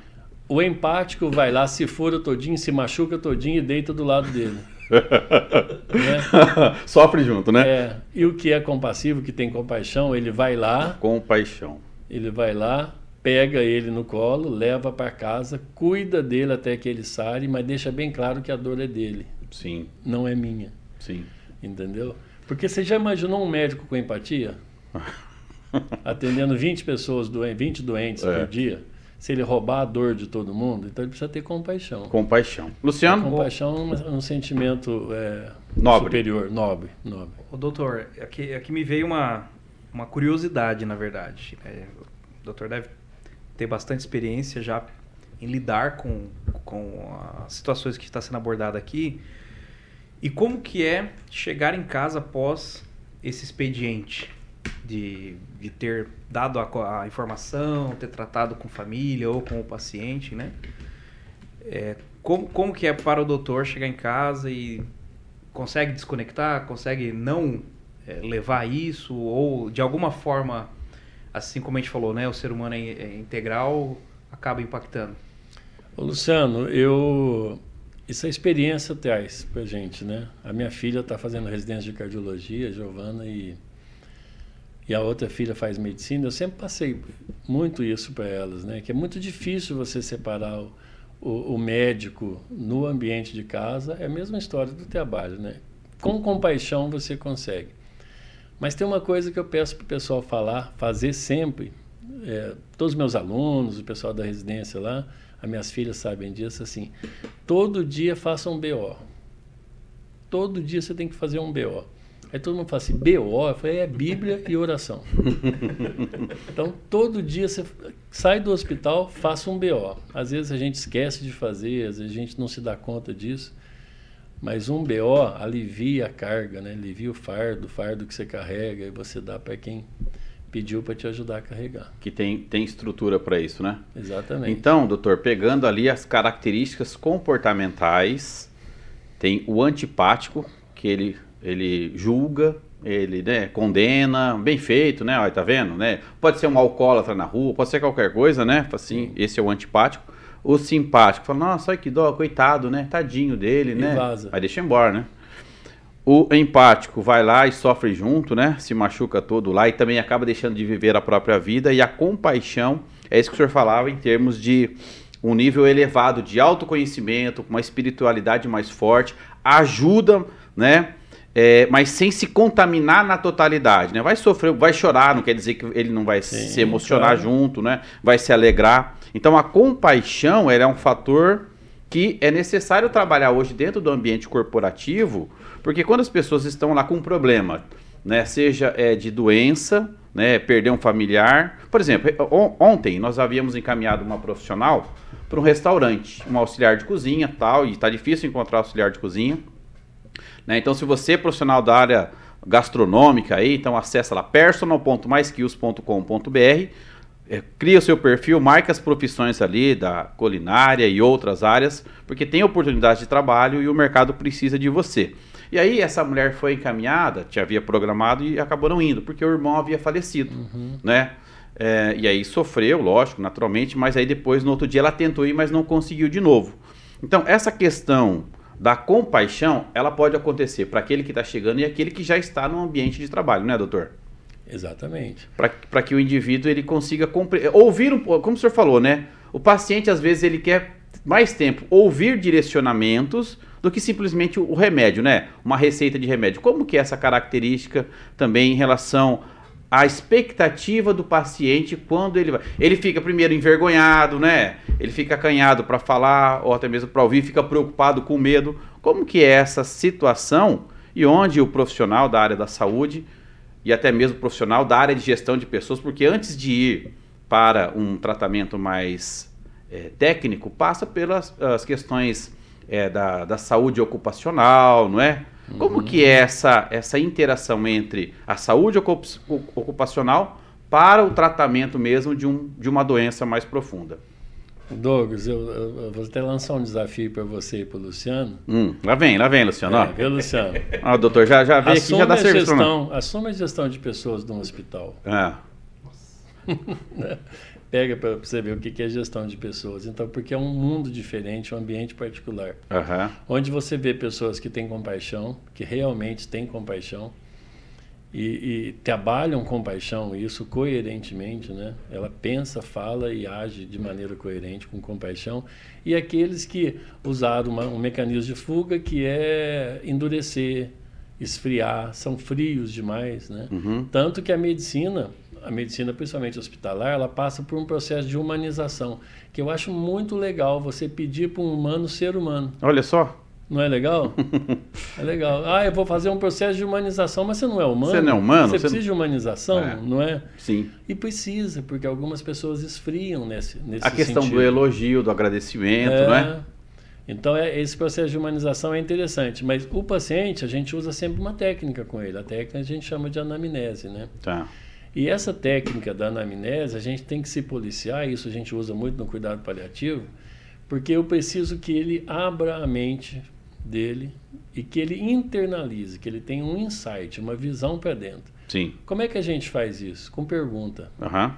Speaker 3: O empático vai lá, se fura todinho, se machuca todinho e deita do lado dele. né?
Speaker 1: Sofre junto, né?
Speaker 3: É, e o que é compassivo, que tem compaixão, ele vai lá,
Speaker 1: Compaixão.
Speaker 3: ele vai lá, pega ele no colo, leva para casa, cuida dele até que ele sare, mas deixa bem claro que a dor é dele,
Speaker 1: Sim,
Speaker 3: não é minha,
Speaker 1: sim.
Speaker 3: entendeu? Porque você já imaginou um médico com empatia? Atendendo 20 pessoas, doen 20 doentes
Speaker 1: É.
Speaker 3: por dia? Se ele roubar a dor de todo mundo, então ele precisa ter compaixão.
Speaker 1: Compaixão. Luciano?
Speaker 3: Compaixão é um, um sentimento é,
Speaker 1: Nobre.
Speaker 3: superior, nobre, nobre.
Speaker 2: Ô, doutor, aqui, aqui me veio uma, uma curiosidade, na verdade. É, o doutor deve ter bastante experiência já em lidar com, com as situações que está sendo abordada aqui. E como que é chegar em casa após esse expediente? de, de ter dado a, a, informação, ter tratado com família ou com o paciente, né? É, como, como que é para o doutor chegar em casa e consegue desconectar, consegue não é, levar isso ou de alguma forma, assim como a gente falou, né, o ser humano é, é integral, acaba impactando?
Speaker 3: Ô, Luciano, eu isso é experiência traz pra gente, né? A minha filha está fazendo residência de cardiologia, Giovana, e e a outra filha faz medicina, eu sempre passei muito isso para elas, né? Que é muito difícil você separar o, o, o, médico no ambiente de casa, é a mesma história do trabalho, né? Com compaixão você consegue. Mas tem uma coisa que eu peço para o pessoal falar, fazer sempre. É, todos os meus alunos, o pessoal da residência lá, as minhas filhas sabem disso, assim, todo dia faça um BO. Todo dia você tem que fazer um BO. Aí todo mundo fala assim, BO, eu falei, é Bíblia e oração. então, todo dia você sai do hospital, faça um BO. Às vezes a gente esquece de fazer, às vezes a gente não se dá conta disso. Mas um BO alivia a carga, né? alivia o fardo, o fardo que você carrega e você dá para quem pediu para te ajudar a carregar.
Speaker 1: Que tem, tem estrutura para isso, né?
Speaker 3: Exatamente.
Speaker 1: Então, doutor, pegando ali as características comportamentais, tem o antipático, que ele ele julga, ele né, condena, bem feito, né? Olha, tá vendo, né? Pode ser um alcoólatra na rua, pode ser qualquer coisa, né? Assim, esse é o antipático. O simpático fala, nossa, olha que dó, coitado, né? Tadinho dele, e né?
Speaker 3: Vaza.
Speaker 1: Aí deixa embora, né? O empático vai lá e sofre junto, né? Se machuca todo lá e também acaba deixando de viver a própria vida. E a compaixão, é isso que o senhor falava em termos de um nível elevado de autoconhecimento, uma espiritualidade mais forte, ajuda, né? é, mas sem se contaminar na totalidade, né? Vai sofrer, vai chorar, não quer dizer que ele não vai Sim, se emocionar claro. junto, né? Vai se alegrar. Então a compaixão é um fator que é necessário trabalhar hoje dentro do ambiente corporativo, porque quando as pessoas estão lá com um problema, né, seja é, de doença, né, perder um familiar, por exemplo, ontem nós havíamos encaminhado uma profissional para um restaurante, um auxiliar de cozinha, tal, e está difícil encontrar auxiliar de cozinha. Né? Então, se você é profissional da área gastronômica aí, então acessa lá personal.myskills.com.br, é, cria o seu perfil, marca as profissões ali da culinária e outras áreas, porque tem oportunidade de trabalho e o mercado precisa de você. E aí essa mulher foi encaminhada, te havia programado e acabou não indo, porque o irmão havia falecido, uhum. né? É, e aí sofreu, lógico, naturalmente, mas aí depois, no outro dia, ela tentou ir, mas não conseguiu de novo. Então, essa questão da compaixão, ela pode acontecer para aquele que está chegando e aquele que já está no ambiente de trabalho, né, doutor?
Speaker 3: Exatamente.
Speaker 1: Para que o indivíduo ele consiga ouvir, um, como o senhor falou, né? O paciente às vezes ele quer mais tempo ouvir direcionamentos do que simplesmente o remédio, né? Uma receita de remédio. Como que é essa característica também em relação a expectativa do paciente quando ele vai. Ele fica primeiro envergonhado, né? Ele fica acanhado para falar ou até mesmo para ouvir, fica preocupado com medo. Como que é essa situação e onde o profissional da área da saúde e até mesmo o profissional da área de gestão de pessoas, porque antes de ir para um tratamento mais é, técnico, passa pelas as questões é, da, da saúde ocupacional, não é? Como que é essa, essa interação entre a saúde ocupacional para o tratamento mesmo de, um, de uma doença mais profunda?
Speaker 3: Douglas, eu, eu, vou até lançar um desafio para você e para o Luciano.
Speaker 1: Hum, lá vem, lá vem, Luciano. É,
Speaker 3: viu, Luciano?
Speaker 1: ah, doutor, já, já veio aqui, já dá serviço
Speaker 3: gestão, Assuma a gestão de pessoas de um hospital.
Speaker 1: É.
Speaker 3: pega para você ver o que é gestão de pessoas. Então, porque é um mundo diferente, um ambiente particular.
Speaker 1: Uhum.
Speaker 3: Onde você vê pessoas que têm compaixão, que realmente têm compaixão, e, e trabalham compaixão, isso coerentemente, né? Ela pensa, fala e age de maneira coerente, com compaixão. E aqueles que usaram uma, um mecanismo de fuga que é endurecer, esfriar, são frios demais, né?
Speaker 1: Uhum.
Speaker 3: Tanto que a medicina a medicina, principalmente hospitalar, ela passa por um processo de humanização, que eu acho muito legal você pedir para um humano ser humano.
Speaker 1: Olha só.
Speaker 3: Não é legal? é legal. Ah, eu vou fazer um processo de humanização, mas você não é humano.
Speaker 1: Você não é humano?
Speaker 3: Você, você precisa não... de humanização, é. não é?
Speaker 1: Sim.
Speaker 3: E precisa, porque algumas pessoas esfriam nesse, nesse
Speaker 1: A questão
Speaker 3: sentido.
Speaker 1: do elogio, do agradecimento, é. não é?
Speaker 3: Então, é, esse processo de humanização é interessante, mas o paciente, a gente usa sempre uma técnica com ele. A técnica a gente chama de anamnese, né?
Speaker 1: Tá.
Speaker 3: E essa técnica da anamnese, a gente tem que se policiar, isso a gente usa muito no cuidado paliativo, porque eu preciso que ele abra a mente dele e que ele internalize, que ele tenha um insight, uma visão para dentro.
Speaker 1: Sim.
Speaker 3: Como é que a gente faz isso? Com pergunta.
Speaker 1: Aham.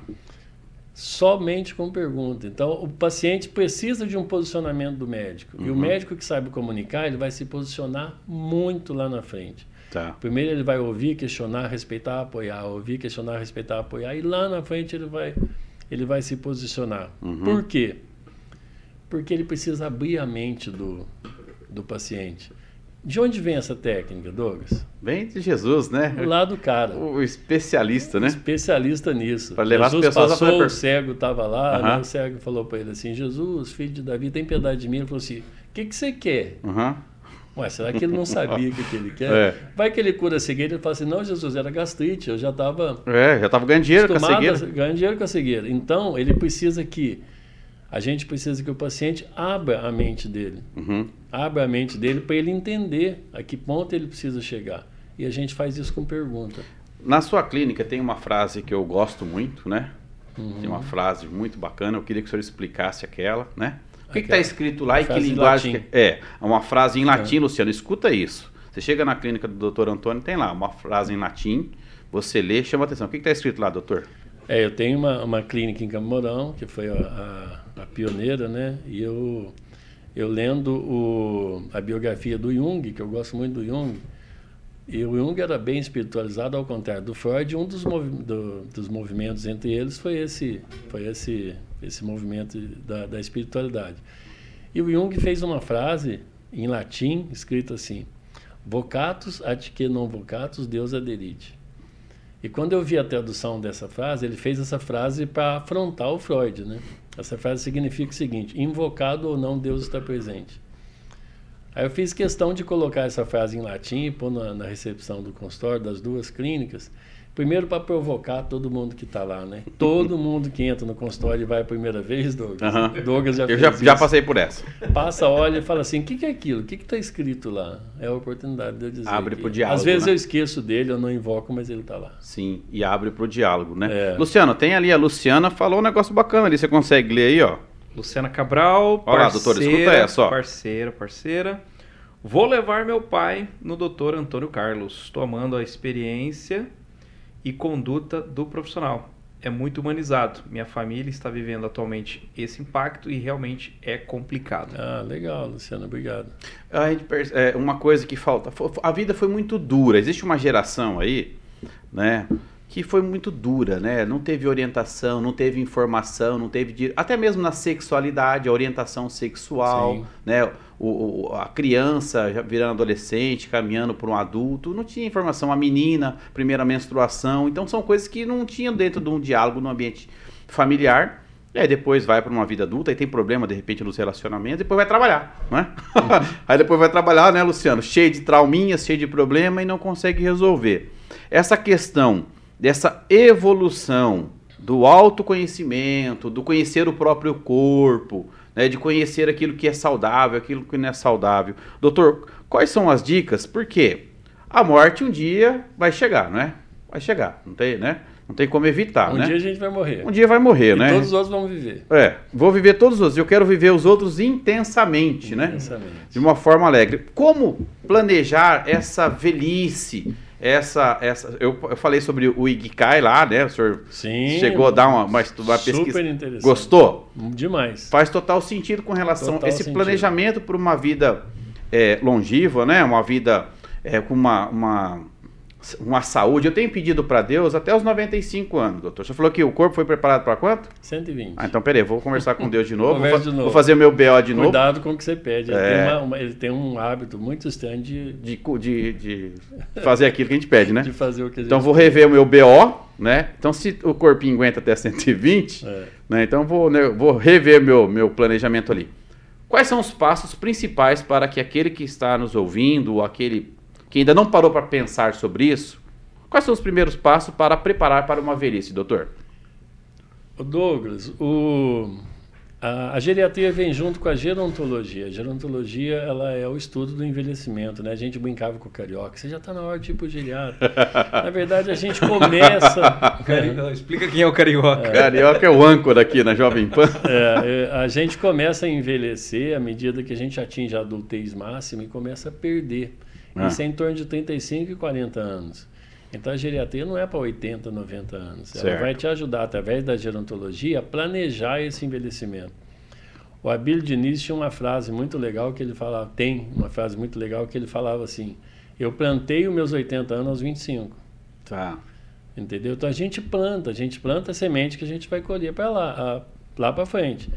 Speaker 3: Somente com pergunta. Então, o paciente precisa de um posicionamento do médico. E o
Speaker 1: Uhum.
Speaker 3: médico que sabe comunicar, ele vai se posicionar muito lá na frente.
Speaker 1: Tá.
Speaker 3: Primeiro ele vai ouvir, questionar, respeitar, apoiar, ouvir, questionar, respeitar, apoiar, e lá na frente ele vai, ele vai se posicionar.
Speaker 1: Uhum.
Speaker 3: Por quê? Porque ele precisa abrir a mente do, do paciente. De onde vem essa técnica, Douglas?
Speaker 1: Vem de Jesus, né?
Speaker 3: Lá do cara.
Speaker 1: O especialista, né?
Speaker 3: Especialista nisso.
Speaker 1: Pra levar as
Speaker 3: Jesus
Speaker 1: pessoas a
Speaker 3: passou,
Speaker 1: per-
Speaker 3: o cego estava lá,
Speaker 1: Aham.
Speaker 3: né? o cego falou para ele assim, Jesus, filho de Davi, tem piedade de mim. Ele falou assim, o que, que você quer?
Speaker 1: Aham.
Speaker 3: Ué, será que ele não sabia o que, que ele quer?
Speaker 1: É.
Speaker 3: Vai que ele cura a cegueira e fala assim, não, Jesus, era gastrite, eu já estava
Speaker 1: É, já tava ganhando dinheiro com a cegueira.
Speaker 3: a ganhar dinheiro com a cegueira. Então, ele precisa que, a gente precisa que o paciente abra a mente dele.
Speaker 1: Uhum.
Speaker 3: Abra a mente dele para ele entender a que ponto ele precisa chegar. E a gente faz isso com pergunta.
Speaker 1: Na sua clínica tem uma frase que eu gosto muito, né?
Speaker 3: Uhum.
Speaker 1: Tem uma frase muito bacana, eu queria que o senhor explicasse aquela, né? O que está escrito lá e que linguagem? É, é uma frase em latim, Luciano, escuta isso. Você chega na clínica do Dr. Antônio, tem lá uma frase em latim, você lê, chama atenção. O que está escrito lá, doutor?
Speaker 3: É, eu tenho uma, uma clínica em Campo Mourão, que foi a, a- a pioneira, né? E eu, eu lendo o, a biografia do Jung, que eu gosto muito do Jung, e o Jung era bem espiritualizado, ao contrário do Freud, um dos, movi do- dos movimentos entre eles foi esse, foi esse, esse movimento da, da espiritualidade. E o Jung fez uma frase em latim, escrita assim, Vocatus ad que non vocatus, Deus aderite. E quando eu vi a tradução dessa frase, ele fez essa frase para afrontar o Freud, né? Essa frase significa o seguinte: invocado ou não, Deus está presente. Aí eu fiz questão de colocar essa frase em latim e pôr na, na recepção do consultório das duas clínicas. Primeiro para provocar todo mundo que está lá, né? Todo mundo que entra no consultório e vai a primeira vez, Douglas.
Speaker 1: Aham.
Speaker 3: Douglas já
Speaker 1: Eu já, já passei por essa.
Speaker 3: Passa, olha e fala assim: o que, que é aquilo? O que está escrito lá? É a oportunidade de eu dizer.
Speaker 1: Abre
Speaker 3: que-
Speaker 1: pro diálogo,
Speaker 3: Às vezes
Speaker 1: né?
Speaker 3: eu esqueço dele, eu não invoco, mas ele está lá.
Speaker 1: Sim, e abre para o diálogo, né?
Speaker 3: É.
Speaker 1: Luciano, tem ali a Luciana, falou um negócio bacana ali, você consegue ler aí, ó?
Speaker 2: Luciana Cabral,
Speaker 1: Olha lá,
Speaker 2: parceira,
Speaker 1: doutor, escuta essa, ó.
Speaker 2: Parceira, parceira. Vou levar meu pai no doutor Antônio Carlos. Estou amando a experiência e conduta do profissional. É muito humanizado. Minha família está vivendo atualmente esse impacto e realmente é complicado.
Speaker 3: Ah, legal, Luciano, obrigado.
Speaker 1: A gente é, uma coisa que falta. A vida foi muito dura. Existe uma geração aí, né? Que foi muito dura, né? Não teve orientação, não teve informação, não teve. Até mesmo na sexualidade, a orientação sexual,
Speaker 3: Sim.
Speaker 1: né? O, o- a criança já virando adolescente, caminhando para um adulto, não tinha informação. A menina, primeira menstruação. Então são coisas que não tinham dentro de um diálogo no ambiente familiar. E aí depois vai para uma vida adulta e tem problema de repente nos relacionamentos, depois vai trabalhar, né? aí depois vai trabalhar, né, Luciano? Cheio de trauminhas, cheio de problema e não consegue resolver. Essa questão dessa evolução do autoconhecimento, do conhecer o próprio corpo, né, de conhecer aquilo que é saudável, aquilo que não é saudável. Doutor, quais são as dicas? Porque a morte um dia vai chegar, não é? Vai chegar, não tem, né? Não tem como evitar,
Speaker 3: um
Speaker 1: né?
Speaker 3: dia a gente vai morrer.
Speaker 1: Um dia vai morrer,
Speaker 3: e
Speaker 1: né?
Speaker 3: todos os outros vão viver.
Speaker 1: É, vou viver todos os outros. Eu quero viver os outros intensamente, né?
Speaker 3: Intensamente.
Speaker 1: De uma forma alegre. Como planejar essa velhice? Essa, essa, eu, eu falei sobre o Igikai lá, né? O senhor
Speaker 3: Sim.
Speaker 1: chegou a dar uma, uma, uma
Speaker 3: Super
Speaker 1: pesquisa.
Speaker 3: interessante.
Speaker 1: Gostou?
Speaker 3: Demais.
Speaker 1: Faz total sentido com relação a esse
Speaker 3: sentido.
Speaker 1: planejamento para uma vida é, né? Uma vida é, com uma, uma, uma saúde. Eu tenho pedido para Deus até os 95 anos, doutor. Você falou que o corpo foi preparado para quanto?
Speaker 3: 120.
Speaker 1: Ah, então peraí, vou conversar com Deus de novo. Vou,
Speaker 3: de novo.
Speaker 1: vou fazer o meu BO de novo.
Speaker 3: Cuidado com o que você pede. Ele,
Speaker 1: É.
Speaker 3: tem, uma- uma- ele tem um hábito muito estranho de,
Speaker 1: De, de, de fazer aquilo que a gente pede, né?
Speaker 3: de fazer o que a gente
Speaker 1: Então vou rever o meu BO, né? Então se o corpinho aguenta até 120,
Speaker 3: É.
Speaker 1: né? Então vou, né, vou rever meu, meu planejamento ali. Quais são os passos principais para que aquele que está nos ouvindo, ou aquele que ainda não parou para pensar sobre isso, quais são os primeiros passos para preparar para uma velhice, doutor?
Speaker 3: O Douglas, o... A, a, geriatria vem junto com a gerontologia. A gerontologia ela é o estudo do envelhecimento, né? A gente brincava com o carioca. Você já está na hora de ir para o geriatra. na verdade, a gente começa.
Speaker 2: Explica quem é o carioca.
Speaker 1: É. Carioca é o âncora aqui na Jovem Pan.
Speaker 3: É, a gente começa a envelhecer à medida que a gente atinge a adultez máxima e começa a perder. Ah. Isso é em torno de 35 e 40 anos. Então a geriatria não é para 80, 90 anos. Certo. Ela vai te ajudar, através da gerontologia, a planejar esse envelhecimento. O Abílio Diniz tinha uma frase muito legal que ele falava, tem uma frase muito legal que ele falava assim: Eu plantei os meus 80 anos aos 25.
Speaker 1: Tá.
Speaker 3: Entendeu? Então a gente planta, a gente planta a semente que a gente vai colher para lá, lá para frente.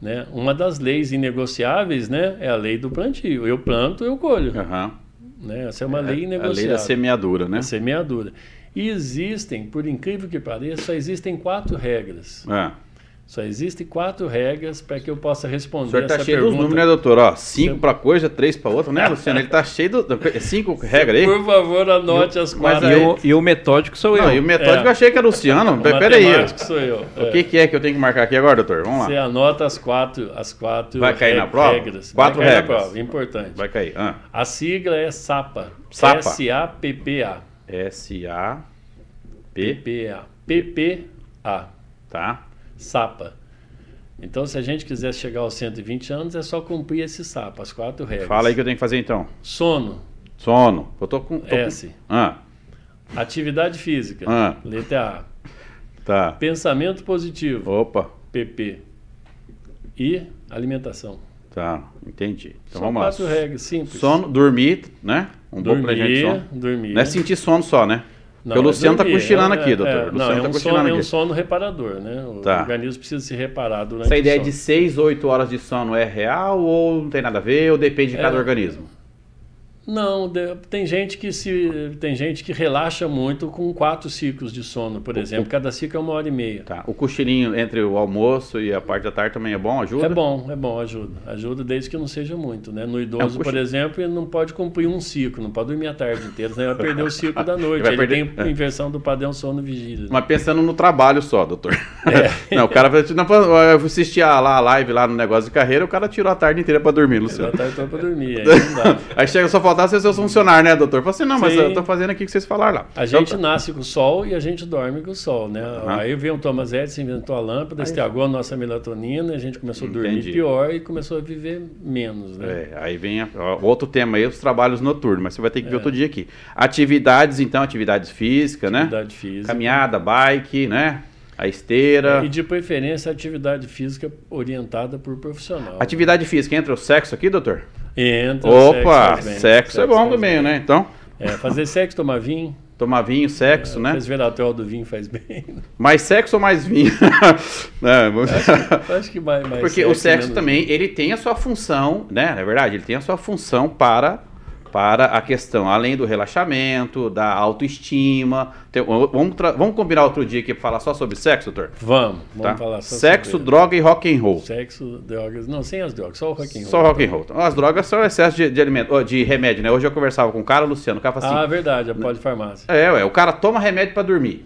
Speaker 3: Né? Uma das leis inegociáveis né, é a lei do plantio. Eu planto, eu colho.
Speaker 1: Uhum.
Speaker 3: Né? Essa é uma lei negociada.
Speaker 1: A lei da semeadura, né? A
Speaker 3: semeadura. E existem, por incrível que pareça, só existem quatro regras.
Speaker 1: É.
Speaker 3: Só existem quatro regras para que eu possa responder essa pergunta. O senhor está cheio
Speaker 1: pergunta. dos números, né, doutor? Ó, cinco para coisa, três para outra, né, Luciano? Ele está cheio de é cinco regras aí.
Speaker 3: Por favor, anote as quatro.
Speaker 2: Mas, e, o, e o metódico sou Não, eu.
Speaker 1: E o metódico é. eu achei que era o Luciano. O Pera aí.
Speaker 3: sou eu.
Speaker 1: É. O que, que, é que eu tenho que marcar aqui agora, doutor? Vamos lá.
Speaker 3: Você anota as quatro, as quatro
Speaker 1: Vai cair na prova?
Speaker 3: regras.
Speaker 1: Quatro
Speaker 3: Vai
Speaker 1: regras.
Speaker 3: Prova, importante.
Speaker 1: Vai cair. Ah.
Speaker 3: A sigla é SAPA.
Speaker 1: SAPA.
Speaker 3: S-A-P-P-A.
Speaker 1: S-A-P...
Speaker 3: P-P-A. P-P-A.
Speaker 1: Tá.
Speaker 3: SAPA. Então, se a gente quiser chegar aos 120 anos, é só cumprir esse sapo, as quatro regras.
Speaker 1: Fala aí que eu tenho que fazer então.
Speaker 3: Sono.
Speaker 1: Sono. Eu tô com. Tô
Speaker 3: S.
Speaker 1: Com... Ah.
Speaker 3: Atividade física.
Speaker 1: Ah.
Speaker 3: Letra A.
Speaker 1: Tá.
Speaker 3: Pensamento positivo.
Speaker 1: Opa.
Speaker 3: PP. E alimentação.
Speaker 1: Tá, entendi. Então
Speaker 3: São
Speaker 1: vamos
Speaker 3: quatro
Speaker 1: lá.
Speaker 3: regras simples.
Speaker 1: Sono, dormir, né? Um
Speaker 3: dormir,
Speaker 1: bom de sono.
Speaker 3: Dormir.
Speaker 1: Não é sentir sono só, né?
Speaker 3: Não,
Speaker 1: Porque o Luciano está cochilando
Speaker 3: é,
Speaker 1: aqui, doutor.
Speaker 3: É,
Speaker 1: o Luciano
Speaker 3: não, é
Speaker 1: tá
Speaker 3: um,
Speaker 1: cochilando
Speaker 3: sono,
Speaker 1: aqui.
Speaker 3: é um sono reparador, né? O
Speaker 1: Tá.
Speaker 3: organismo precisa se reparar durante
Speaker 1: Essa ideia
Speaker 3: sono.
Speaker 1: de 6, 8 horas de sono é real ou não tem nada a ver, ou depende de cada
Speaker 3: É.
Speaker 1: organismo?
Speaker 3: Não, tem gente que se tem gente que relaxa muito com quatro ciclos de sono, por exemplo. Cada ciclo é uma hora e meia.
Speaker 1: Tá. O cochilinho entre o almoço e a parte da tarde também é bom? Ajuda?
Speaker 3: É bom, é bom, ajuda. Ajuda desde que não seja muito, né? No idoso,
Speaker 1: É
Speaker 3: por exemplo, ele não pode cumprir um ciclo, não pode dormir a tarde inteira, senão ele vai perder o ciclo da noite.
Speaker 1: Vai
Speaker 3: Ele
Speaker 1: perder-
Speaker 3: tem
Speaker 1: é.
Speaker 3: inversão do padrão sono-vigília.
Speaker 1: Mas pensando no trabalho só, doutor.
Speaker 3: É.
Speaker 1: não, o cara vai. Não, eu assisti a, lá, a live lá no negócio de carreira, o cara tirou a tarde inteira pra dormir, Luciano.
Speaker 3: tá então pra dormir, aí não dá.
Speaker 1: Aí chega só faltar ser seus funcionários, né, doutor? Fala assim, não, mas
Speaker 3: Sim.
Speaker 1: eu tô fazendo aqui o que vocês falaram lá.
Speaker 3: A gente nasce com o sol e a gente dorme com o sol, né?
Speaker 1: Aham.
Speaker 3: Aí veio o Thomas Edison, inventou a lâmpada, estragou a nossa melatonina, a gente começou a dormir
Speaker 1: Entendi.
Speaker 3: pior e começou a viver menos, né?
Speaker 1: É, aí vem a- ó, outro tema aí, os trabalhos noturnos, mas você vai ter que ver
Speaker 3: É.
Speaker 1: outro dia aqui. Atividades, então, atividades físicas, né?
Speaker 3: Atividade física.
Speaker 1: Caminhada, bike, né? A esteira.
Speaker 3: E de preferência atividade física orientada por profissional.
Speaker 1: Atividade física, entra o sexo aqui, doutor?
Speaker 3: Entra,
Speaker 1: Opa,
Speaker 3: sexo, bem.
Speaker 1: sexo, é bom
Speaker 3: faz
Speaker 1: também,
Speaker 3: bem.
Speaker 1: né? Então,
Speaker 3: É, fazer sexo, tomar vinho.
Speaker 1: tomar vinho, sexo, né?
Speaker 3: O resveratrol do vinho faz bem.
Speaker 1: Mais sexo ou mais vinho? Né, vamos-
Speaker 3: Acho que mais, mais
Speaker 1: Porque o sexo também, ele tem a sua função, né? Na verdade, ele tem a sua função para para a questão, além do relaxamento, da autoestima. Tem- vamos, vamos combinar outro dia aqui para falar só sobre sexo, doutor?
Speaker 3: Vamos, vamos
Speaker 1: Tá?
Speaker 3: falar só
Speaker 1: Sexo,
Speaker 3: sobre
Speaker 1: droga e rock and roll.
Speaker 3: Sexo, drogas. Não, sem as drogas, só o rock and roll.
Speaker 1: Só rock and roll. Então, as drogas são excesso de, de alimento, de remédio, né? Hoje eu conversava com um cara, Luciano, o cara fala assim:
Speaker 3: Ah, verdade, a polifarmácia.
Speaker 1: É, ué, o cara toma remédio pra dormir,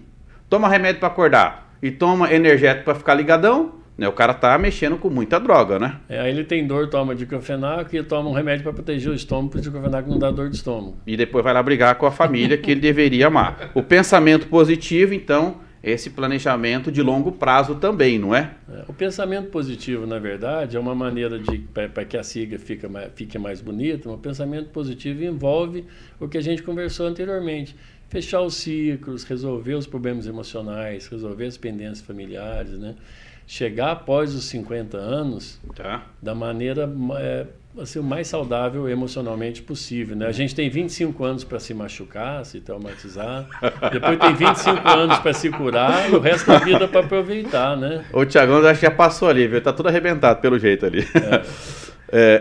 Speaker 1: toma remédio pra acordar e toma energético pra ficar ligadão, né? O cara tá mexendo com muita droga, né?
Speaker 3: É, ele tem dor, toma diclofenaco e toma um remédio para proteger o estômago, porque o diclofenaco não dá dor de estômago.
Speaker 1: E depois vai lá brigar com a família que ele deveria amar. O pensamento positivo, então, esse planejamento de longo prazo também, não é?
Speaker 3: É, O pensamento positivo, na verdade, é uma maneira de para que a sigla fique mais, fique mais bonita. O pensamento positivo envolve o que a gente conversou anteriormente: fechar os ciclos, resolver os problemas emocionais, resolver as pendências familiares, né? Chegar após os 50 anos
Speaker 1: Tá.
Speaker 3: da maneira é, assim, o mais saudável emocionalmente possível. Né? A gente tem 25 anos para se machucar, se traumatizar, depois tem 25 anos para se curar e o resto da vida para aproveitar. Né?
Speaker 1: O que já passou ali, viu? Tá tudo arrebentado pelo jeito ali. É,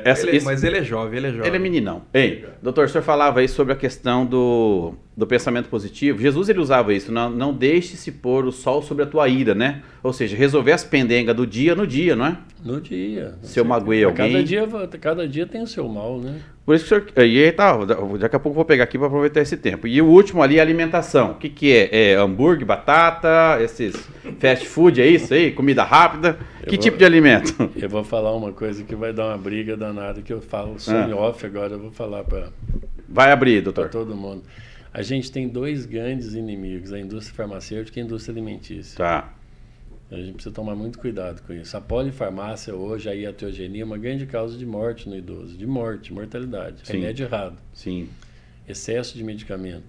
Speaker 1: essa,
Speaker 2: Ele-
Speaker 1: esse-
Speaker 2: mas ele é jovem, ele é jovem.
Speaker 1: Ele é meninão. Ei, doutor, o senhor falava aí sobre a questão do, do pensamento positivo. Jesus ele usava isso, não, não deixe-se pôr o sol sobre a tua ira, né? Ou seja, resolver as pendengas do dia no dia, não é?
Speaker 3: No dia.
Speaker 1: Se eu magoei alguém-
Speaker 3: Cada dia, cada dia tem o seu mal, né?
Speaker 1: Por isso que o senhor. E aí tá, daqui a pouco eu vou pegar aqui para aproveitar esse tempo. E o último ali, alimentação. O que, que é? É hambúrguer, batata, esses fast food, é isso aí? Comida rápida? Eu que vou, tipo de alimento?
Speaker 3: Eu vou falar uma coisa que vai dar uma briga danada que eu falo sobre ah. off agora, eu vou falar para.
Speaker 1: Vai abrir, doutor.
Speaker 3: todo mundo. A gente tem dois grandes inimigos, a indústria farmacêutica e a indústria alimentícia.
Speaker 1: Tá.
Speaker 3: A gente precisa tomar muito cuidado com isso. A polifarmácia hoje, a iatrogenia, é uma grande causa de morte no idoso. De morte, mortalidade. Sim. Remédio errado.
Speaker 1: Sim.
Speaker 3: Excesso de medicamento.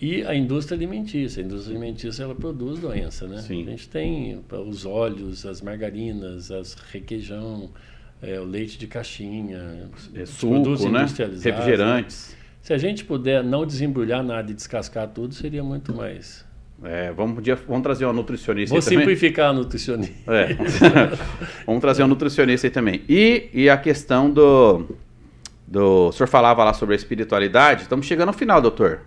Speaker 3: E a indústria alimentícia. A indústria alimentícia, ela produz doença, né?
Speaker 1: Sim.
Speaker 3: A gente tem os óleos, as margarinas, as requeijão, é, o leite de caixinha,
Speaker 1: é, suco, né? industrializados. Refrigerantes. Né?
Speaker 3: Se a gente puder não desembrulhar nada e descascar tudo, seria muito mais
Speaker 1: é, vamos, vamos trazer uma nutricionista
Speaker 3: Vou simplificar a nutricionista.
Speaker 1: É. vamos trazer uma nutricionista aí também. E, e a questão do, do. O senhor falava lá sobre a espiritualidade. Estamos chegando ao final, doutor.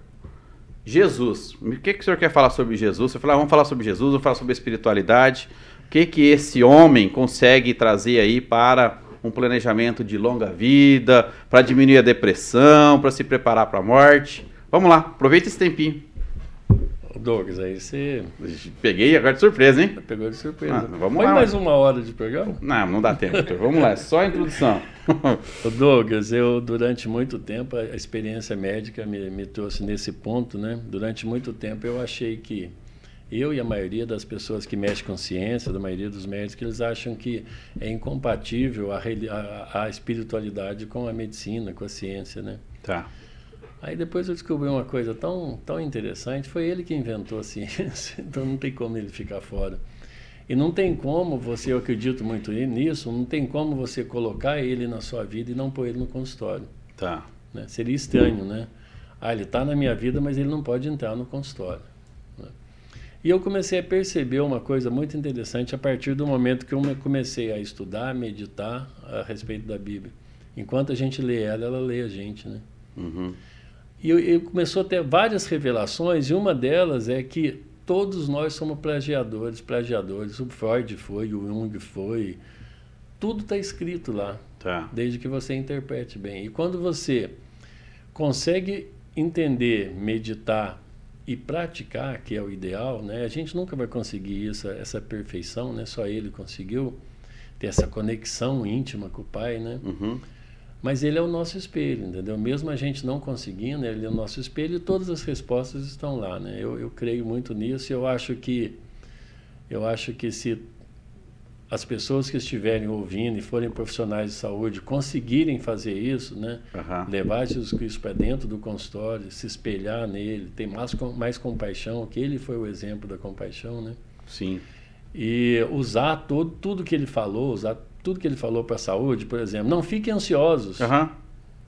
Speaker 1: Jesus. O que, que o senhor quer falar sobre Jesus? Você falou, ah, vamos falar sobre Jesus, vamos falar sobre a espiritualidade. O que, que esse homem consegue trazer aí para um planejamento de longa vida, para diminuir a depressão, para se preparar para a morte? Vamos lá, aproveita esse tempinho.
Speaker 3: Douglas, aí você.
Speaker 1: Peguei agora de surpresa, hein?
Speaker 3: Pegou de surpresa. Ah,
Speaker 1: vamos Põe lá.
Speaker 3: mais uma hora de programa?
Speaker 1: Não, não dá tempo, doutor. Vamos lá, só a introdução.
Speaker 3: Douglas, eu durante muito tempo, a experiência médica me, me trouxe nesse ponto, né? Durante muito tempo eu achei que eu e a maioria das pessoas que mexem com ciência, da maioria dos médicos, eles acham que é incompatível a, a, a espiritualidade com a medicina, com a ciência, né?
Speaker 1: Tá.
Speaker 3: Aí depois eu descobri uma coisa tão, tão interessante, foi ele que inventou a ciência, então não tem como ele ficar fora. E não tem como você, eu acredito muito nisso, não tem como você colocar ele na sua vida e não pôr ele no consultório.
Speaker 1: Tá.
Speaker 3: Né? Seria estranho, né? Ah, ele está na minha vida, mas ele não pode entrar no consultório. Né? E eu comecei a perceber uma coisa muito interessante a partir do momento que eu comecei a estudar, a meditar a respeito da Bíblia. Enquanto a gente lê ela, ela lê a gente, né?
Speaker 1: Uhum.
Speaker 3: E ele começou a ter várias revelações, e uma delas é que todos nós somos plagiadores, plagiadores. O Freud foi, o Jung foi. Tudo está escrito lá,
Speaker 1: tá.
Speaker 3: desde que você interprete bem. E quando você consegue entender, meditar e praticar, que é o ideal, né? A gente nunca vai conseguir essa, essa perfeição, né? Só ele conseguiu ter essa conexão íntima com o Pai, né?
Speaker 1: Uhum.
Speaker 3: Mas ele é o nosso espelho, entendeu? Mesmo a gente não conseguindo, ele é o nosso espelho e todas as respostas estão lá, né? Eu, eu creio muito nisso e eu acho que eu acho que se as pessoas que estiverem ouvindo e forem profissionais de saúde conseguirem fazer isso, né?
Speaker 1: Uhum.
Speaker 3: Levar Jesus Cristo para dentro do consultório, se espelhar nele, ter mais, mais compaixão, que ele foi o exemplo da compaixão, né?
Speaker 1: Sim.
Speaker 3: E usar todo, tudo que ele falou, usar tudo que ele falou para a saúde, por exemplo, não fiquem ansiosos.
Speaker 1: Uhum.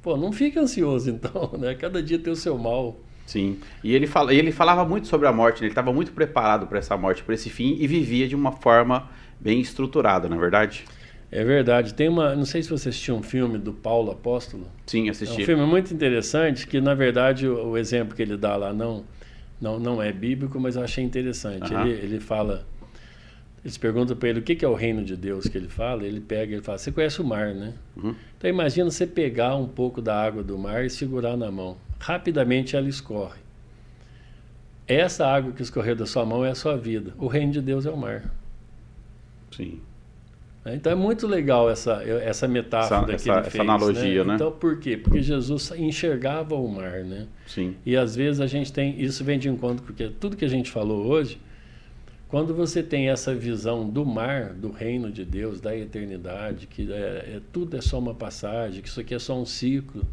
Speaker 3: Pô, não fique ansioso então, né? Cada dia tem o seu mal.
Speaker 1: Sim. E ele, fala, ele falava muito sobre a morte, né? ele estava muito preparado para essa morte, para esse fim, e vivia de uma forma bem estruturada, na é verdade?
Speaker 3: É verdade. Tem uma. Não sei se você assistiu um filme do Paulo Apóstolo.
Speaker 1: Sim, assisti.
Speaker 3: É um filme muito interessante, que na verdade o, o exemplo que ele dá lá não, não, não é bíblico, mas eu achei interessante. Uhum. Ele, ele fala eles perguntam para ele o que é o reino de Deus que ele fala, ele pega e fala: Você conhece o mar, né?
Speaker 1: Uhum.
Speaker 3: Então imagina você pegar um pouco da água do mar e segurar na mão. Rapidamente ela escorre. Essa água que escorreu da sua mão é a sua vida. O reino de Deus é o mar.
Speaker 1: Sim.
Speaker 3: Né? Então é muito legal essa, essa metáfora
Speaker 1: essa, que essa,
Speaker 3: ele fez.
Speaker 1: Essa analogia,
Speaker 3: né?
Speaker 1: né?
Speaker 3: Então por quê? Porque Jesus enxergava o mar, né?
Speaker 1: Sim.
Speaker 3: E às vezes a gente tem. Isso vem de encontro, porque tudo que a gente falou hoje quando você tem essa visão do mar, do reino de Deus, da eternidade, que é, é tudo é só uma passagem, que isso aqui é só um ciclo,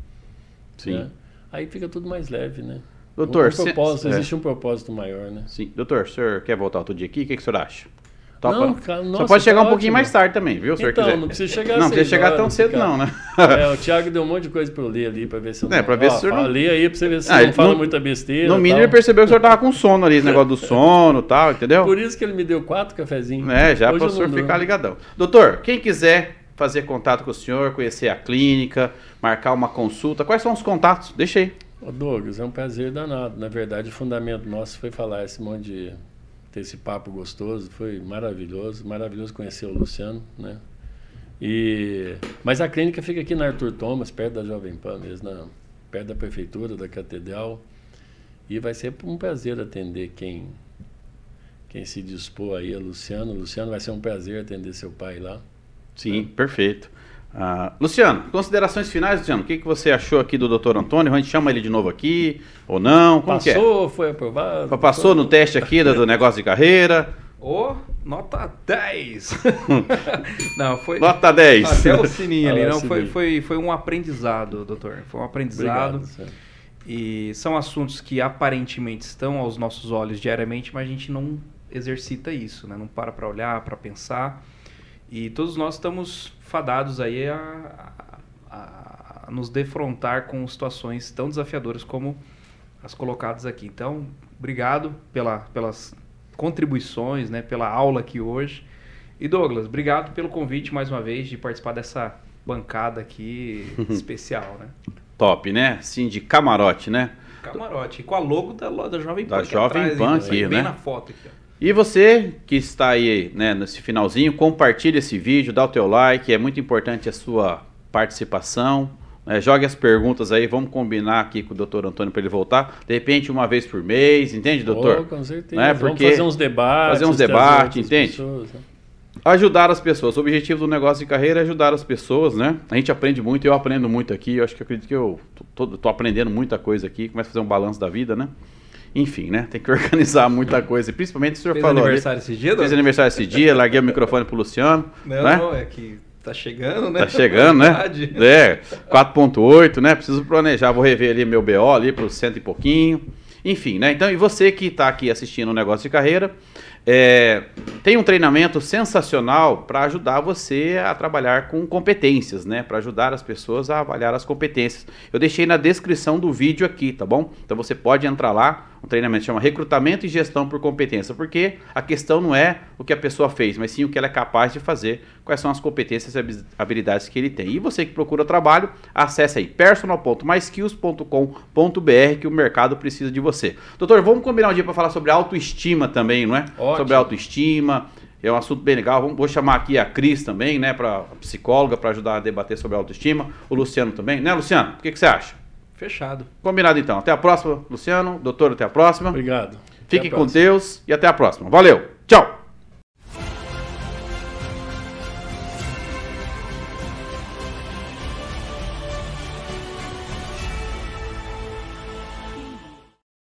Speaker 1: Sim.
Speaker 3: Né? aí fica tudo mais leve, né?
Speaker 1: Doutor,
Speaker 3: um propósito, se, existe é. um propósito maior, né?
Speaker 1: Sim. Doutor, o senhor quer voltar outro dia aqui? O que, que o senhor acha?
Speaker 3: Topa? Não, cara, nossa,
Speaker 1: Só pode chegar tá um pouquinho mais tarde também, viu, senhor
Speaker 3: então, não precisa chegar
Speaker 1: Não precisa chegar tão cedo
Speaker 3: cara.
Speaker 1: não, né?
Speaker 3: é, o Thiago deu um monte de coisa para eu ler ali, para ver se eu
Speaker 1: não... É, para ver se o senhor
Speaker 3: não... Lê aí para você ver se
Speaker 1: ah,
Speaker 3: não fala não... muita besteira.
Speaker 1: No mínimo ele percebeu que o senhor tava com sono ali, esse negócio do sono e tal, entendeu?
Speaker 3: Por isso que ele me deu quatro cafezinhos.
Speaker 1: É, já para o senhor ficar ligadão. Doutor, quem quiser fazer contato com o senhor, conhecer a clínica, marcar uma consulta, quais são os contatos? Deixa aí.
Speaker 3: Ô Douglas, é um prazer danado. Na verdade, o fundamento nosso foi falar esse monte de ter esse papo gostoso, foi maravilhoso, maravilhoso conhecer o Luciano, né? E, mas a clínica fica aqui na Arthur Thomas, perto da Jovem Pan mesmo, na, perto da prefeitura, da catedral. E vai ser um prazer atender quem, quem se dispor aí, a Luciano. Luciano, vai ser um prazer atender seu pai lá.
Speaker 1: Sim, é. perfeito. Uh, Luciano, considerações finais, Luciano. O que, que você achou aqui do Dr. Antônio? A gente chama ele de novo aqui ou não? Como
Speaker 3: é? Passou, é? foi aprovado.
Speaker 1: Passou foi... no teste aqui do negócio de carreira.
Speaker 2: Ô, oh, nota 10!
Speaker 1: não, foi. Nota 10!
Speaker 2: Até o sininho ali. Não, foi, foi, foi um aprendizado, doutor. Foi um aprendizado. Obrigado, e são assuntos que aparentemente estão aos nossos olhos diariamente, mas a gente não exercita isso, né? Não para para olhar, para pensar. E todos nós estamos fadados aí a, a, a, nos defrontar com situações tão desafiadoras como as colocadas aqui. Então, obrigado pela, pelas contribuições, né, pela aula aqui hoje. E Douglas, obrigado pelo convite mais uma vez de participar dessa bancada aqui especial, né?
Speaker 1: Top, né? Sim, de camarote, né?
Speaker 2: Camarote, com a logo da, da Jovem
Speaker 1: Pan. Da Jovem atrás, Pan aqui, né?
Speaker 2: Bem na foto aqui, ó.
Speaker 1: E você que está aí, né, nesse finalzinho, compartilhe esse vídeo, dá o teu like, é muito importante a sua participação. Né, jogue as perguntas aí, vamos combinar aqui com o doutor Antônio para ele voltar. De repente, uma vez por mês, entende, doutor? Oh,
Speaker 3: com certeza. Né? Porque vamos fazer uns debates.
Speaker 1: Fazer uns debates, entende? Pessoas, né? Ajudar as pessoas. O objetivo do negócio de carreira é ajudar as pessoas, né? A gente aprende muito, eu aprendo muito aqui. Eu acho que eu acredito que eu tô, tô, tô aprendendo muita coisa aqui. Começa a fazer um balanço da vida, né? Enfim, né? Tem que organizar muita coisa. Principalmente o senhor
Speaker 2: Fez
Speaker 1: falou.
Speaker 2: aniversário ali, esse dia?
Speaker 1: Fez aniversário esse dia, larguei o microfone pro Luciano.
Speaker 2: Não,
Speaker 1: né?
Speaker 2: não, é que tá chegando, né?
Speaker 1: Tá chegando, né? É, 4.8, né? Preciso planejar, vou rever ali meu BO ali pro cento e pouquinho. Enfim, né? Então, e você que está aqui assistindo o negócio de carreira, é, tem um treinamento sensacional para ajudar você a trabalhar com competências, né? Para ajudar as pessoas a avaliar as competências. Eu deixei na descrição do vídeo aqui, tá bom? Então você pode entrar lá. Um treinamento chama Recrutamento e Gestão por Competência, porque a questão não é o que a pessoa fez, mas sim o que ela é capaz de fazer, quais são as competências e habilidades que ele tem. E você que procura trabalho, acesse aí personal.myskills.com.br que o mercado precisa de você. Doutor, vamos combinar um dia para falar sobre autoestima também, não é?
Speaker 2: Ótimo
Speaker 1: sobre autoestima. É um assunto bem legal. Vamos, vou chamar aqui a Cris também, né, para psicóloga, para ajudar a debater sobre autoestima. O Luciano também, né, Luciano? O que, que você acha?
Speaker 2: Fechado.
Speaker 1: Combinado então. Até a próxima, Luciano. Doutor, até a próxima.
Speaker 3: Obrigado.
Speaker 1: Fique com Deus e até a próxima. Valeu. Tchau.